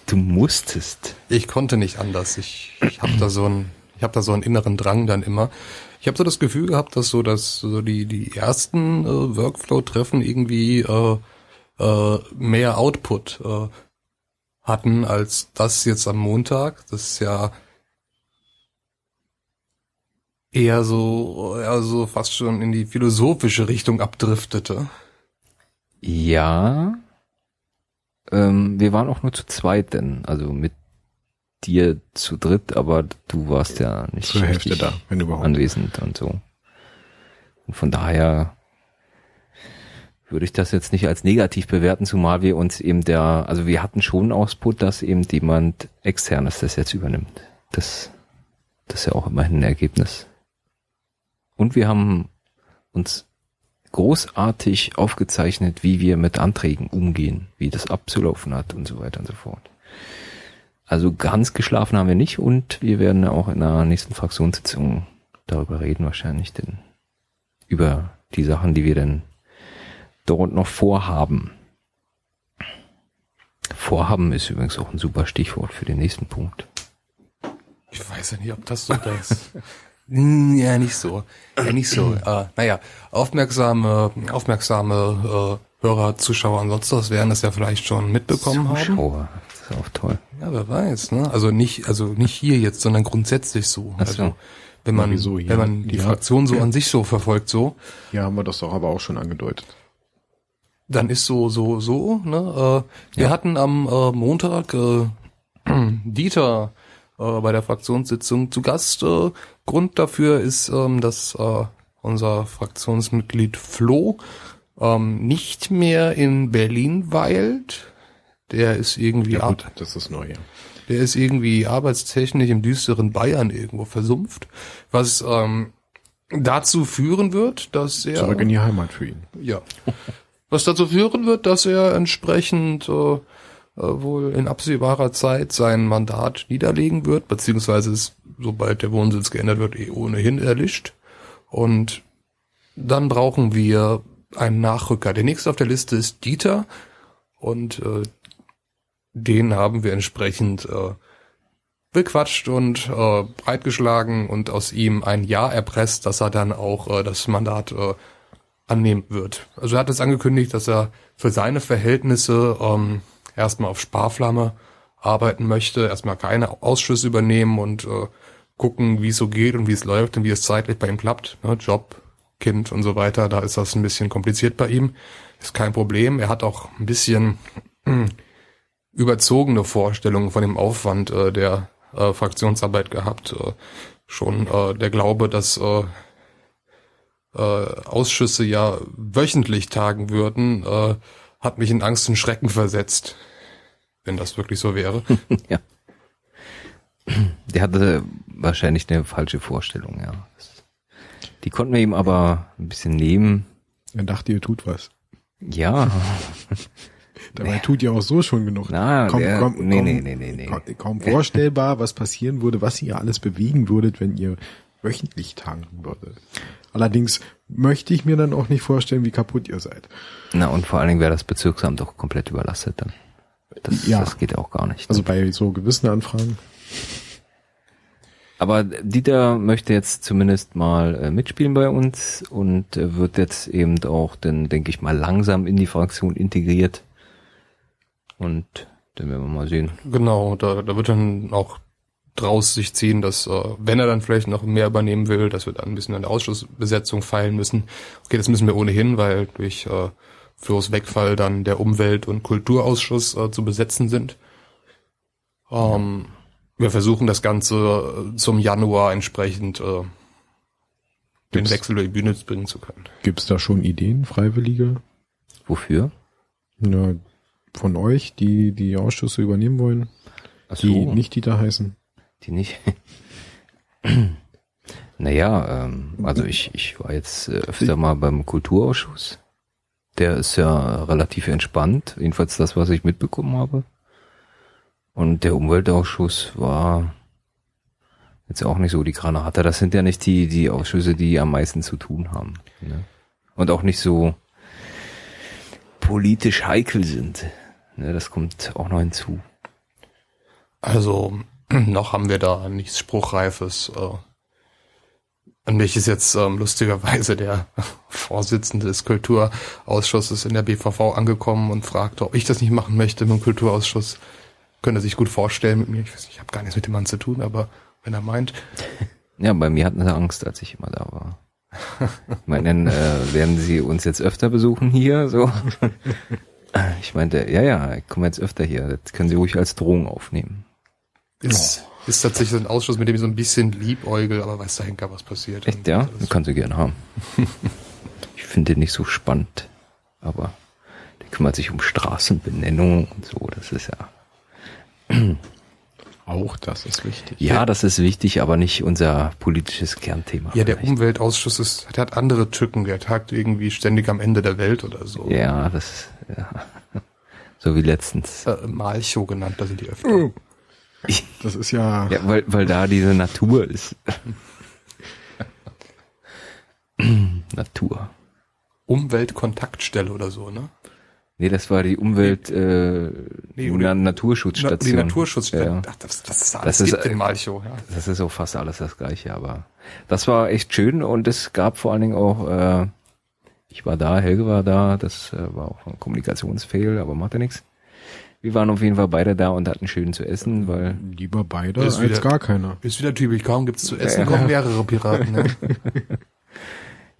Du musstest. Ich konnte nicht anders. Ich, ich habe da so einen, ich habe da so einen inneren Drang dann immer. Ich habe so das Gefühl gehabt, dass so dass so die die ersten äh, Workflow-Treffen irgendwie äh, äh, mehr Output äh, hatten als das jetzt am Montag. Das ist ja eher so, eher so fast schon in die philosophische Richtung abdriftete. Ja. Ähm, wir waren auch nur zu zweit denn, also mit dir zu dritt, aber du warst ja nicht Zur Hälfte da, wenn überhaupt. anwesend und so. Und von daher würde ich das jetzt nicht als negativ bewerten, zumal wir uns eben der, also wir hatten schon Ausput, dass eben jemand externes das jetzt übernimmt. Das, das ist ja auch immerhin ein Ergebnis. Und wir haben uns großartig aufgezeichnet, wie wir mit Anträgen umgehen, wie das abzulaufen hat und so weiter und so fort. Also ganz geschlafen haben wir nicht und wir werden auch in der nächsten Fraktionssitzung darüber reden wahrscheinlich, denn über die Sachen, die wir denn dort noch vorhaben. Vorhaben ist übrigens auch ein super Stichwort für den nächsten Punkt. Ich weiß ja nicht, ob das so ist. Ja, nicht so. Ja, nicht so. Äh, naja, aufmerksame, aufmerksame äh, Hörer, Zuschauer und sonst was werden das ja vielleicht schon mitbekommen haben. Zuschauer, das ist auch toll. Ja, wer weiß, ne? Also nicht, also nicht hier jetzt, sondern grundsätzlich so. Ach so. Also wenn man, Na, wieso hier? wenn man die Ja. Fraktion so an sich so verfolgt, so, Ja, haben wir das doch aber auch schon angedeutet. Dann ist so, so, so, ne? Äh, wir Ja. hatten am äh, Montag äh, Dieter äh, bei der Fraktionssitzung zu Gast. Äh, Grund dafür ist, ähm, dass äh, unser Fraktionsmitglied Flo ähm, nicht mehr in Berlin weilt. Der ist irgendwie Ja gut, das ist neu, ja. der ist irgendwie arbeitstechnisch im düsteren Bayern irgendwo versumpft, was ähm, dazu führen wird, dass er Zurück in die Heimat für ihn. ja. Was dazu führen wird, dass er entsprechend äh, äh, wohl in absehbarer Zeit sein Mandat niederlegen wird, beziehungsweise es, sobald der Wohnsitz geändert wird, eh ohnehin erlischt. Und dann brauchen wir einen Nachrücker. Der nächste auf der Liste ist Dieter und äh, den haben wir entsprechend äh, bequatscht und äh, breitgeschlagen und aus ihm ein Ja erpresst, dass er dann auch äh, das Mandat äh, annehmen wird. Also er hat es angekündigt, dass er für seine Verhältnisse ähm, erstmal auf Sparflamme arbeiten möchte, erstmal keine Ausschüsse übernehmen und äh, gucken, wie es so geht und wie es läuft und wie es zeitlich bei ihm klappt. Ne? Job, Kind und so weiter, da ist das ein bisschen kompliziert bei ihm. Ist kein Problem. Er hat auch ein bisschen überzogene Vorstellungen von dem Aufwand äh, der äh, Fraktionsarbeit gehabt. Äh, schon äh, der Glaube, dass äh, äh, Ausschüsse ja wöchentlich tagen würden, äh, hat mich in Angst und Schrecken versetzt. Wenn das wirklich so wäre. ja. Der hatte wahrscheinlich eine falsche Vorstellung, ja. Die konnten wir ihm aber ein bisschen nehmen. Er dachte, ihr tut was. Ja. Dabei nee. tut ihr auch so schon genug. Na, kaum, der, kaum, nee, kaum, nee, nee, nee, nee. Kaum, kaum vorstellbar, was passieren würde, was ihr alles bewegen würdet, wenn ihr wöchentlich tanken würdet. Allerdings möchte ich mir dann auch nicht vorstellen, wie kaputt ihr seid. Na, und vor allen Dingen wäre das Bezirksamt doch komplett überlastet dann. Das, ja. das geht auch gar nicht. Also bei so gewissen Anfragen. Aber Dieter möchte jetzt zumindest mal äh, mitspielen bei uns und äh, wird jetzt eben auch dann, denke ich mal, langsam in die Fraktion integriert. Und dann werden wir mal sehen. Genau, da, da wird dann auch draus sich ziehen, dass äh, wenn er dann vielleicht noch mehr übernehmen will, dass wir dann ein bisschen an der Ausschussbesetzung feilen müssen. Okay, das müssen wir ohnehin, weil durch äh, Flo's Wegfall dann der Umwelt- und Kulturausschuss äh, zu besetzen sind. Ähm, wir versuchen das Ganze äh, zum Januar entsprechend äh, den Wechsel über die Bühne bringen zu können. Gibt es da schon Ideen, Freiwillige? Wofür? Ja, von euch, die die Ausschüsse übernehmen wollen, Ach so. die nicht Dieter heißen. Die nicht. naja, ähm, also ich, ich war jetzt äh, öfter mal beim Kulturausschuss. Der ist ja relativ entspannt, jedenfalls das, was ich mitbekommen habe. Und der Umweltausschuss war jetzt auch nicht so die Granate. Das sind ja nicht die, die Ausschüsse, die am meisten zu tun haben. Ne? Und auch nicht so politisch heikel sind. Ne? Das kommt auch noch hinzu. Also, noch haben wir da nichts Spruchreifes. Äh, an mich ist jetzt ähm, lustigerweise der Vorsitzende des Kulturausschusses in der BVV angekommen und fragte, ob ich das nicht machen möchte mit dem Kulturausschuss könnte sich gut vorstellen mit mir. Ich weiß nicht, ich habe gar nichts mit dem Mann zu tun, aber wenn er meint. Ja, bei mir hatten sie Angst, als ich immer da war. Ich meine, äh, werden sie uns jetzt öfter besuchen hier? So. Ich meinte, ja, ja, ich komme jetzt öfter hier. Das können sie ruhig als Drohung aufnehmen. Ist, oh. ist tatsächlich ein Ausschuss, mit dem ich so ein bisschen liebäugel, aber weiß der Henker, was passiert. Echt, ja? Das kann sie gerne haben. ich finde den nicht so spannend, aber der kümmert sich um Straßenbenennung und so, das ist ja auch das ist wichtig. Ja, das ist wichtig, aber nicht unser politisches Kernthema. Ja, der vielleicht. Umweltausschuss ist, der hat andere Tücken, der tagt irgendwie ständig am Ende der Welt oder so. Ja, das, ja. So wie letztens. Äh, Malcho genannt, da sind die öfter. Das ist ja. Ja, weil, weil da diese Natur ist. Natur. Umweltkontaktstelle oder so, ne? Nee, das war die Umwelt, äh, nee, die Naturschutzstation. Die Naturschutzstation. Ja. Ach, das, das ist alles das ist, in Malchow, ja. Das ist auch fast alles das gleiche, aber das war echt schön und es gab vor allen Dingen auch, äh, ich war da, Helge war da, das äh, war auch ein Kommunikationsfail, aber macht ja nichts. Wir waren auf jeden Fall beide da und hatten schön zu essen, weil... Lieber beide als wieder, gar keiner. Ist wieder typisch, kaum gibt's zu essen, ja. kommen mehrere Piraten. Ne?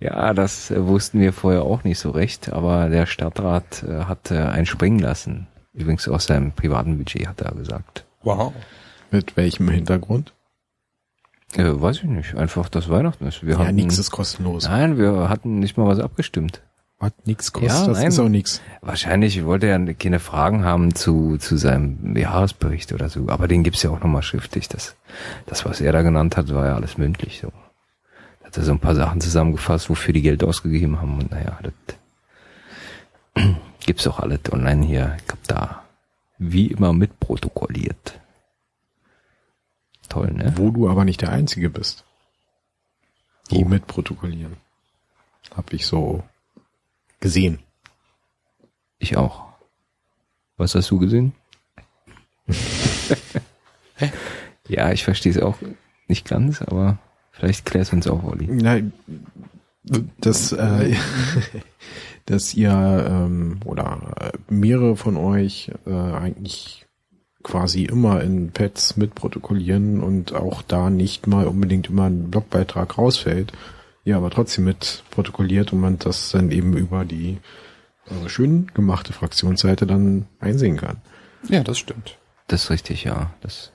Ja, das äh, wussten wir vorher auch nicht so recht, aber der Stadtrat äh, hat äh, einen springen lassen. Übrigens aus seinem privaten Budget, hat er gesagt. Wow. Mit welchem Hintergrund? Äh, weiß ich nicht. Einfach, dass Weihnachten ist. Wir ja, hatten, nichts ist kostenlos. Nein, wir hatten nicht mal was abgestimmt. Was nichts kostet, ja, das nein. ist auch nichts. Wahrscheinlich wollte er keine Fragen haben zu, zu seinem Jahresbericht oder so, aber den gibt's ja auch nochmal schriftlich. Das, das, was er da genannt hat, war ja alles mündlich so hat er so ein paar Sachen zusammengefasst, wofür die Geld ausgegeben haben. Und naja, das gibt's auch alles online hier. Ich hab da wie immer mitprotokolliert. Toll, ne? Wo du aber nicht der Einzige bist, die oh. mitprotokollieren. Hab ich so gesehen. Ich auch. Was hast du gesehen? Ja, ich verstehe es auch nicht ganz, aber Vielleicht klärst du uns auch, Olli. Nein, dass, äh, dass ihr ähm, oder äh, mehrere von euch äh, eigentlich quasi immer in Pads mitprotokollieren und auch da nicht mal unbedingt immer ein Blogbeitrag rausfällt, ja, aber trotzdem mit protokolliert und man das dann eben über die äh, schön gemachte Fraktionsseite dann einsehen kann. Ja, das stimmt. Das ist richtig, ja. Das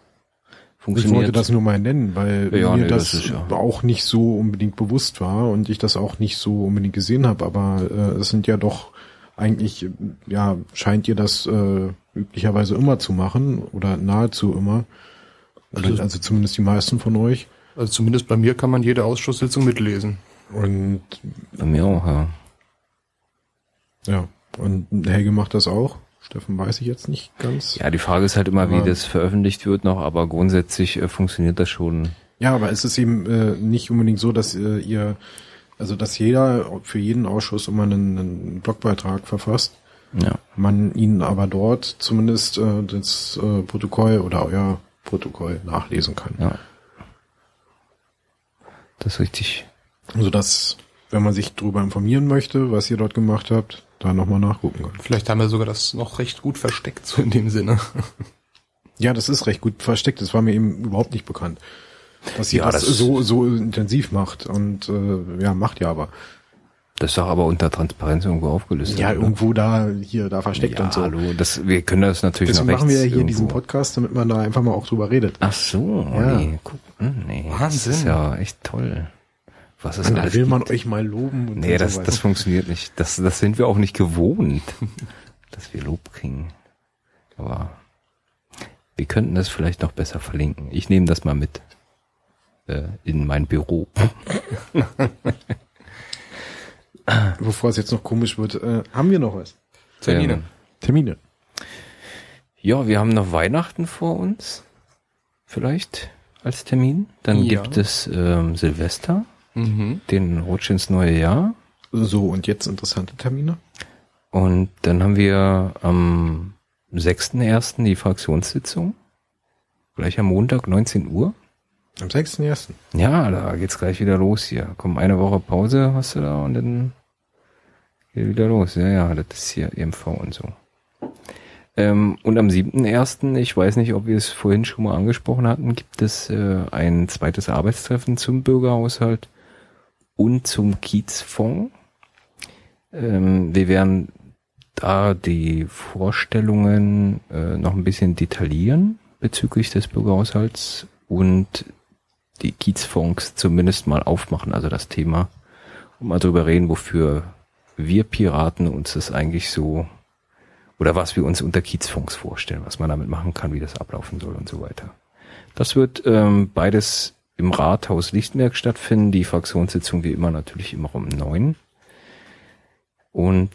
Ich wollte funktioniert. das nur mal nennen, weil Ja, mir nee, das, das ja- auch nicht so unbedingt bewusst war und ich das auch nicht so unbedingt gesehen habe. Aber äh, es sind ja doch eigentlich, ja, scheint ihr das äh, üblicherweise immer zu machen oder nahezu immer. Also- Also zumindest die meisten von euch. Also zumindest bei mir kann man jede Ausschusssitzung mitlesen. Und Bei mir auch, ja. ja, und Helge macht das auch. Steffen weiß ich jetzt nicht ganz. Ja, die Frage ist halt immer, wie Aber- das veröffentlicht wird noch, aber grundsätzlich äh, funktioniert das schon. Ja, aber es ist eben äh, nicht unbedingt so, dass äh, ihr, also dass jeder für jeden Ausschuss immer einen, einen Blogbeitrag verfasst, Ja. man ihn aber dort zumindest äh, das äh, Protokoll oder euer Protokoll nachlesen kann. Ja. Das ist richtig. Also dass, wenn man sich darüber informieren möchte, was ihr dort gemacht habt, da nochmal nachgucken kann. Vielleicht haben wir sogar das noch recht gut versteckt, so in dem Sinne. Ja, das ist recht gut versteckt. Das war mir eben überhaupt nicht bekannt. Dass ihr Ja, das, das- so, so intensiv macht. Und äh, ja, macht ja aber. Das ist doch aber unter Transparenz irgendwo aufgelistet. Ja, oder? irgendwo da, hier, da versteckt ja, und so. hallo, das, wir können das natürlich Deswegen nach machen wir rechts hier diesen irgendwo. Podcast, damit man da einfach mal auch drüber redet. Ach so, Ja. nee, guck, hm, nee. Wahnsinn. Das ist ja echt toll. Was ist Da will man gibt. euch mal loben. Und Nee, so das, weiter. das funktioniert nicht. Das, das sind wir auch nicht gewohnt, dass wir Lob kriegen. Aber wir könnten das vielleicht noch besser verlinken. Ich nehme das mal mit äh, in mein Büro. Bevor es jetzt noch komisch wird, äh, haben wir noch was? Termine. Ähm, Termine. Ja, wir haben noch Weihnachten vor uns. Vielleicht als Termin. Dann Ja. gibt es ähm, Silvester, Mhm. den Rutsch ins neue Jahr. So, und jetzt interessante Termine? Und dann haben wir am 6.1. die Fraktionssitzung. Gleich am Montag, 19 Uhr. Am 6.1. Ja, da geht's gleich wieder los hier. Komm, eine Woche Pause hast du da und dann geht wieder los. Ja, ja, das ist hier EMV und so. Ähm, und am 7.1., ich weiß nicht, ob wir es vorhin schon mal angesprochen hatten, gibt es äh, ein zweites Arbeitstreffen zum Bürgerhaushalt und zum Kiezfonds. Ähm, wir werden da die Vorstellungen äh, noch ein bisschen detaillieren bezüglich des Bürgerhaushalts und die Kiezfonds zumindest mal aufmachen, also das Thema, und mal drüber reden, wofür wir Piraten uns das eigentlich so oder was wir uns unter Kiezfonds vorstellen, was man damit machen kann, wie das ablaufen soll und so weiter. Das wird ähm, beides im Rathaus Lichtenberg stattfinden, die Fraktionssitzung wie immer natürlich immer um neun. Und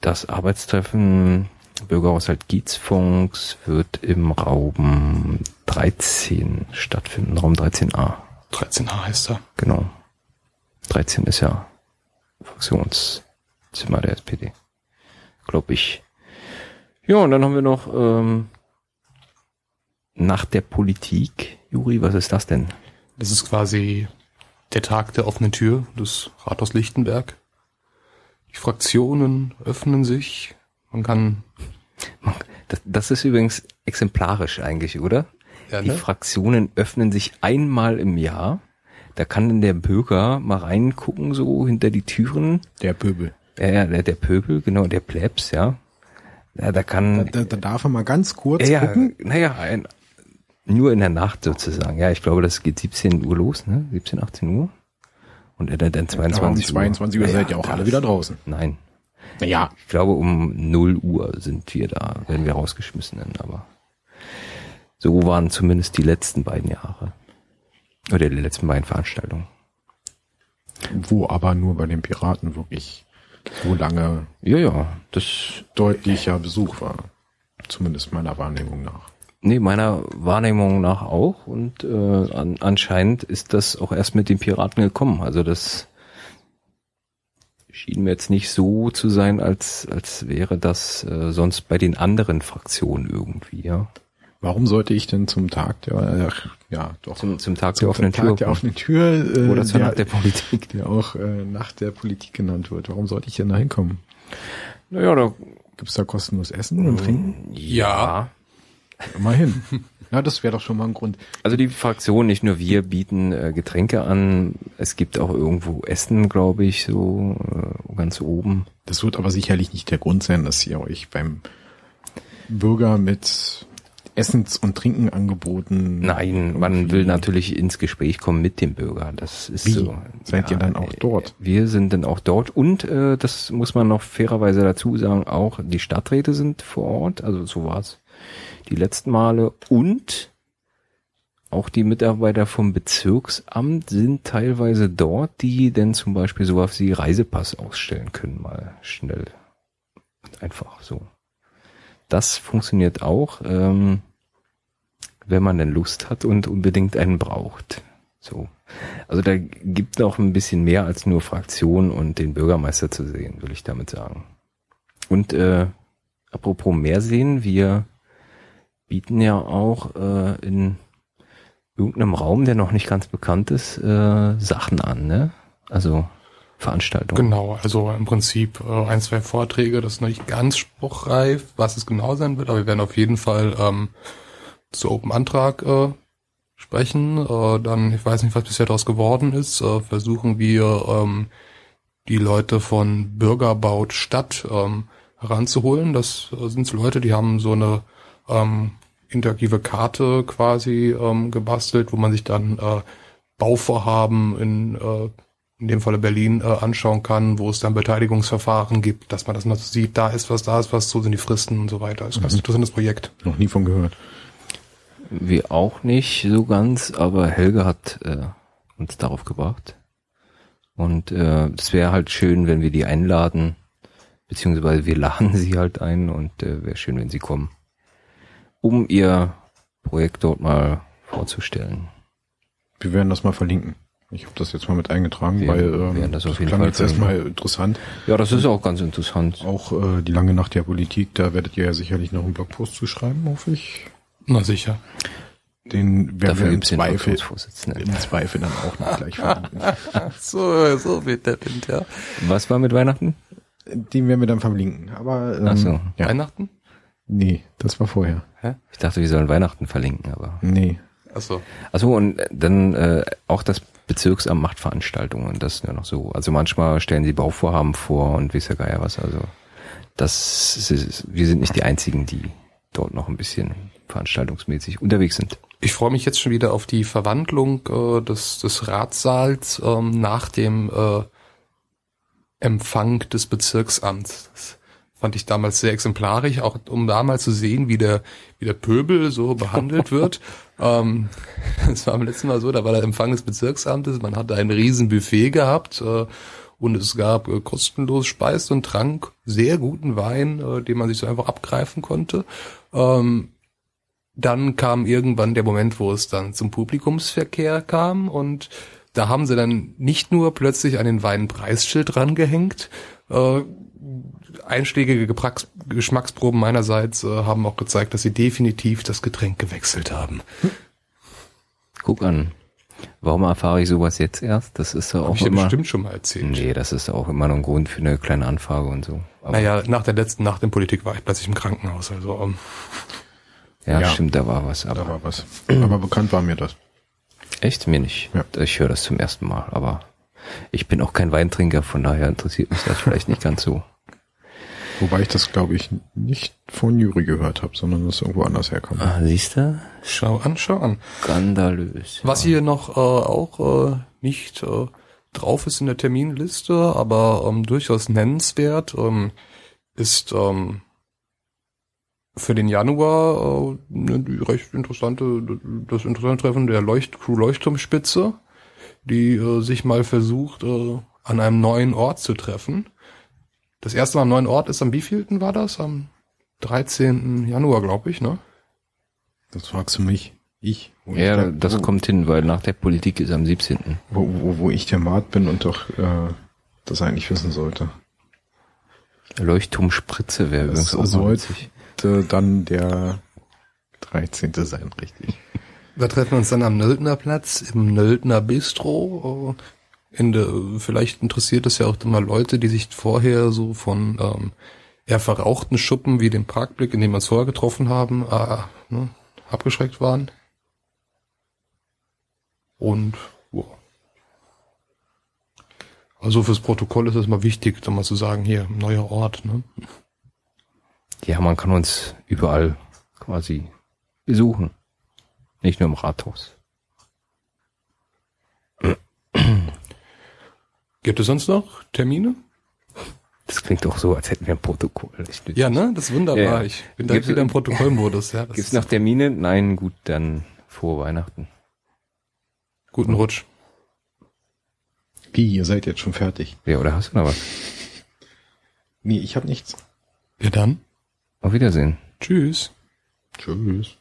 das Arbeitstreffen Bürgerhaushalt Kiezfonds wird im Raum 13 stattfinden, Raum 13a. 13a heißt er. Genau. 13 ist ja Fraktionszimmer der SPD. Glaube ich. Ja, und dann haben wir noch ähm, nach der Politik. Juri, was ist das denn? Das ist quasi der Tag der offenen Tür des Rathaus Lichtenberg. Die Fraktionen öffnen sich. Man kann Das, das ist übrigens exemplarisch eigentlich, oder? Ja, Die ne? Fraktionen öffnen sich einmal im Jahr. Da kann dann der Bürger mal reingucken, so hinter die Türen. Der Pöbel. Ja, ja, der, der Pöbel, genau, der Plebs, ja. Ja, da kann. Da, da, da darf er mal ganz kurz ja, ja, gucken. naja, ein, nur in der Nacht sozusagen. Ja, ich glaube, das geht 17 Uhr los, ne? 17, 18 Uhr. Und er dann Aber um 22 Uhr. 22 Uhr seid ihr auch alle wieder draußen. Nein. Naja, Ich glaube, um 0 Uhr sind wir da, werden wir rausgeschmissen, dann, aber so waren zumindest die letzten beiden Jahre. Oder die letzten beiden Veranstaltungen. wo aber nur bei den Piraten wirklich so lange Ja, ja, das, deutlicher Besuch war. Zumindest meiner Wahrnehmung nach. nee, meiner Wahrnehmung nach auch. Und äh, an, anscheinend ist das auch erst mit den Piraten gekommen. Also das schien mir jetzt nicht so zu sein, als, als wäre das äh, sonst bei den anderen Fraktionen irgendwie, ja. Warum sollte ich denn zum Tag der, ach, ja, doch, Zum, zum Tag zum der offenen Tag Tür. der offenen Tür, äh, Oder zur der, Nacht der Politik. der auch äh, Nacht der Politik genannt wird. Warum sollte ich denn da hinkommen? Naja, da Gibt's da kostenlos Essen und Trinken? Ja. Immerhin. Ja, das wäre doch schon mal ein Grund. Also die Fraktion, nicht nur wir, bieten äh, Getränke an. Es gibt auch irgendwo Essen, glaube ich, so äh, ganz oben. Das wird aber sicherlich nicht der Grund sein, dass ihr euch beim Bürger mit Essens- und Trinkenangeboten. Nein, man will natürlich ins Gespräch kommen mit dem Bürger. Das ist Wie? so. Seid ihr dann auch äh, dort? Wir sind dann auch dort und äh, das muss man noch fairerweise dazu sagen, auch die Stadträte sind vor Ort, also so war's die letzten Male und auch die Mitarbeiter vom Bezirksamt sind teilweise dort, die denn zum Beispiel sowas wie Reisepass ausstellen können, mal schnell und einfach so. Das funktioniert auch, ähm, wenn man denn Lust hat und unbedingt einen braucht. So. Also da gibt noch ein bisschen mehr als nur Fraktion und den Bürgermeister zu sehen, will ich damit sagen. Und äh, apropos mehr sehen, wir bieten ja auch äh, in irgendeinem Raum, der noch nicht ganz bekannt ist, äh, Sachen an, ne? Also Veranstaltungen. Genau, also im Prinzip äh, ein, zwei Vorträge, das ist noch nicht ganz spruchreif, was es genau sein wird, aber wir werden auf jeden Fall ähm, zu Open Antrag äh, sprechen. Äh, dann, ich weiß nicht, was bisher daraus geworden ist, äh, versuchen wir ähm, die Leute von Bürgerbaut Stadt ähm, heranzuholen. Das äh, sind so Leute, die haben so eine ähm, interaktive Karte quasi ähm, gebastelt, wo man sich dann äh, Bauvorhaben in äh, in dem Falle Berlin äh, anschauen kann, wo es dann Beteiligungsverfahren gibt, dass man das mal so sieht, da ist was, da ist was, so sind die Fristen und so weiter. Das ist ein ganz interessantes Projekt. Noch nie von gehört. Wir auch nicht so ganz, aber Helge hat äh, uns darauf gebracht. Und äh, es wäre halt schön, wenn wir die einladen, beziehungsweise wir laden sie halt ein und äh, wäre schön, wenn sie kommen, um ihr Projekt dort mal vorzustellen. Wir werden das mal verlinken. Ich habe das jetzt mal mit eingetragen, Wir weil ähm, werden das auf jeden klang Fall jetzt erstmal interessant. Ja, das ist auch ganz interessant. Auch äh, die lange Nacht der Politik, da werdet ihr ja sicherlich noch einen Blogpost zu schreiben, hoffe ich. Na sicher. Den werden Dafür wir im Zweifel, im Zweifel dann auch noch gleich verlinken. So, so wird der Wind, ja. Was war mit Weihnachten? Den werden wir dann verlinken. Aber ähm, Ach so. ja. Weihnachten? Nee, das war vorher. Ich dachte, wir sollen Weihnachten verlinken, aber. Nee. Achso. Also und dann äh, auch das Bezirksamt macht Veranstaltungen, das ist ja noch so. Also manchmal stellen sie Bauvorhaben vor und weiß ja Geier was. Also das ist, wir sind nicht die einzigen, die dort noch ein bisschen veranstaltungsmäßig unterwegs sind. Ich freue mich jetzt schon wieder auf die Verwandlung äh, des, des Ratssaals ähm, nach dem äh, Empfang des Bezirksamts. Das fand ich damals sehr exemplarisch, auch um da mal zu sehen, wie der, wie der Pöbel so behandelt wird. Ähm, das war beim letzten Mal so, da war der Empfang des Bezirksamtes, man hatte ein riesen Buffet gehabt äh, und es gab äh, kostenlos Speis und Trank, sehr guten Wein, äh, den man sich so einfach abgreifen konnte. Ähm, dann kam irgendwann der Moment, wo es dann zum Publikumsverkehr kam und da haben sie dann nicht nur plötzlich an den Wein ein Preisschild rangehängt, äh, einschlägige Geprax Geschmacksproben meinerseits äh, haben auch gezeigt, dass sie definitiv das Getränk gewechselt haben. Guck an. Warum erfahre ich sowas jetzt erst? Das ist ja Hab auch ich dir immer. bestimmt schon mal erzählt. Nee, das ist auch immer noch ein Grund für eine kleine Anfrage und so. Aber, Naja, nach der letzten Nacht in Politik war ich plötzlich im Krankenhaus. Also ähm, ja, ja. stimmt, da war was. Da Aber war was. Aber bekannt war mir das. Echt mir nicht. Ja. Ich höre das zum ersten Mal. Aber ich bin auch kein Weintrinker, von daher interessiert mich das vielleicht nicht ganz so. Wobei ich das, glaube ich, nicht von Juri gehört habe, sondern das irgendwo anders herkommt. Ah, siehst du? schau an, schau an. Skandalös. Was hier noch äh, auch äh, nicht äh, drauf ist in der Terminliste, aber ähm, durchaus nennenswert, ähm, ist ähm, für den Januar äh, ne, die recht interessante, das interessante Treffen der Leucht Crew Leuchtturmspitze, die äh, sich mal versucht, äh, an einem neuen Ort zu treffen. Das erste Mal am neuen Ort ist am wievielten war das? Am 13. Januar, glaube ich, ne? Das fragst du mich. Ich. Ja, ich das wo, kommt hin, weil nach der Politik ist am 17. Wo, wo, wo ich der Mart bin und doch äh, das eigentlich wissen sollte. Leuchtturmspritze wäre übrigens auch mal sollte witzig. dann der 13. sein, richtig. Da treffen wir uns dann am Nöldner Platz im Nöldner Bistro. In der, vielleicht interessiert es ja auch immer Leute, die sich vorher so von ähm, eher verrauchten Schuppen wie dem Parkblick, in dem wir uns vorher getroffen haben, äh, ne, abgeschreckt waren. Und ja. Also fürs Protokoll ist es mal wichtig, da mal zu sagen, hier, neuer Ort. Ne? Ja, man kann uns überall quasi besuchen. Nicht nur im Rathaus. Gibt es sonst noch Termine? Das klingt doch so, als hätten wir ein Protokoll. Ich, Ja, ne? Das ist wunderbar. Ja. Ich bin direkt wieder im Protokollmodus. Ja, Gibt's ist noch Termine? Nein, gut, dann vor Weihnachten. guten Rutsch. Wie, ihr seid jetzt schon fertig? Ja, oder hast du noch was? Nee, ich habe nichts. Ja dann. Auf Wiedersehen. Tschüss. Tschüss.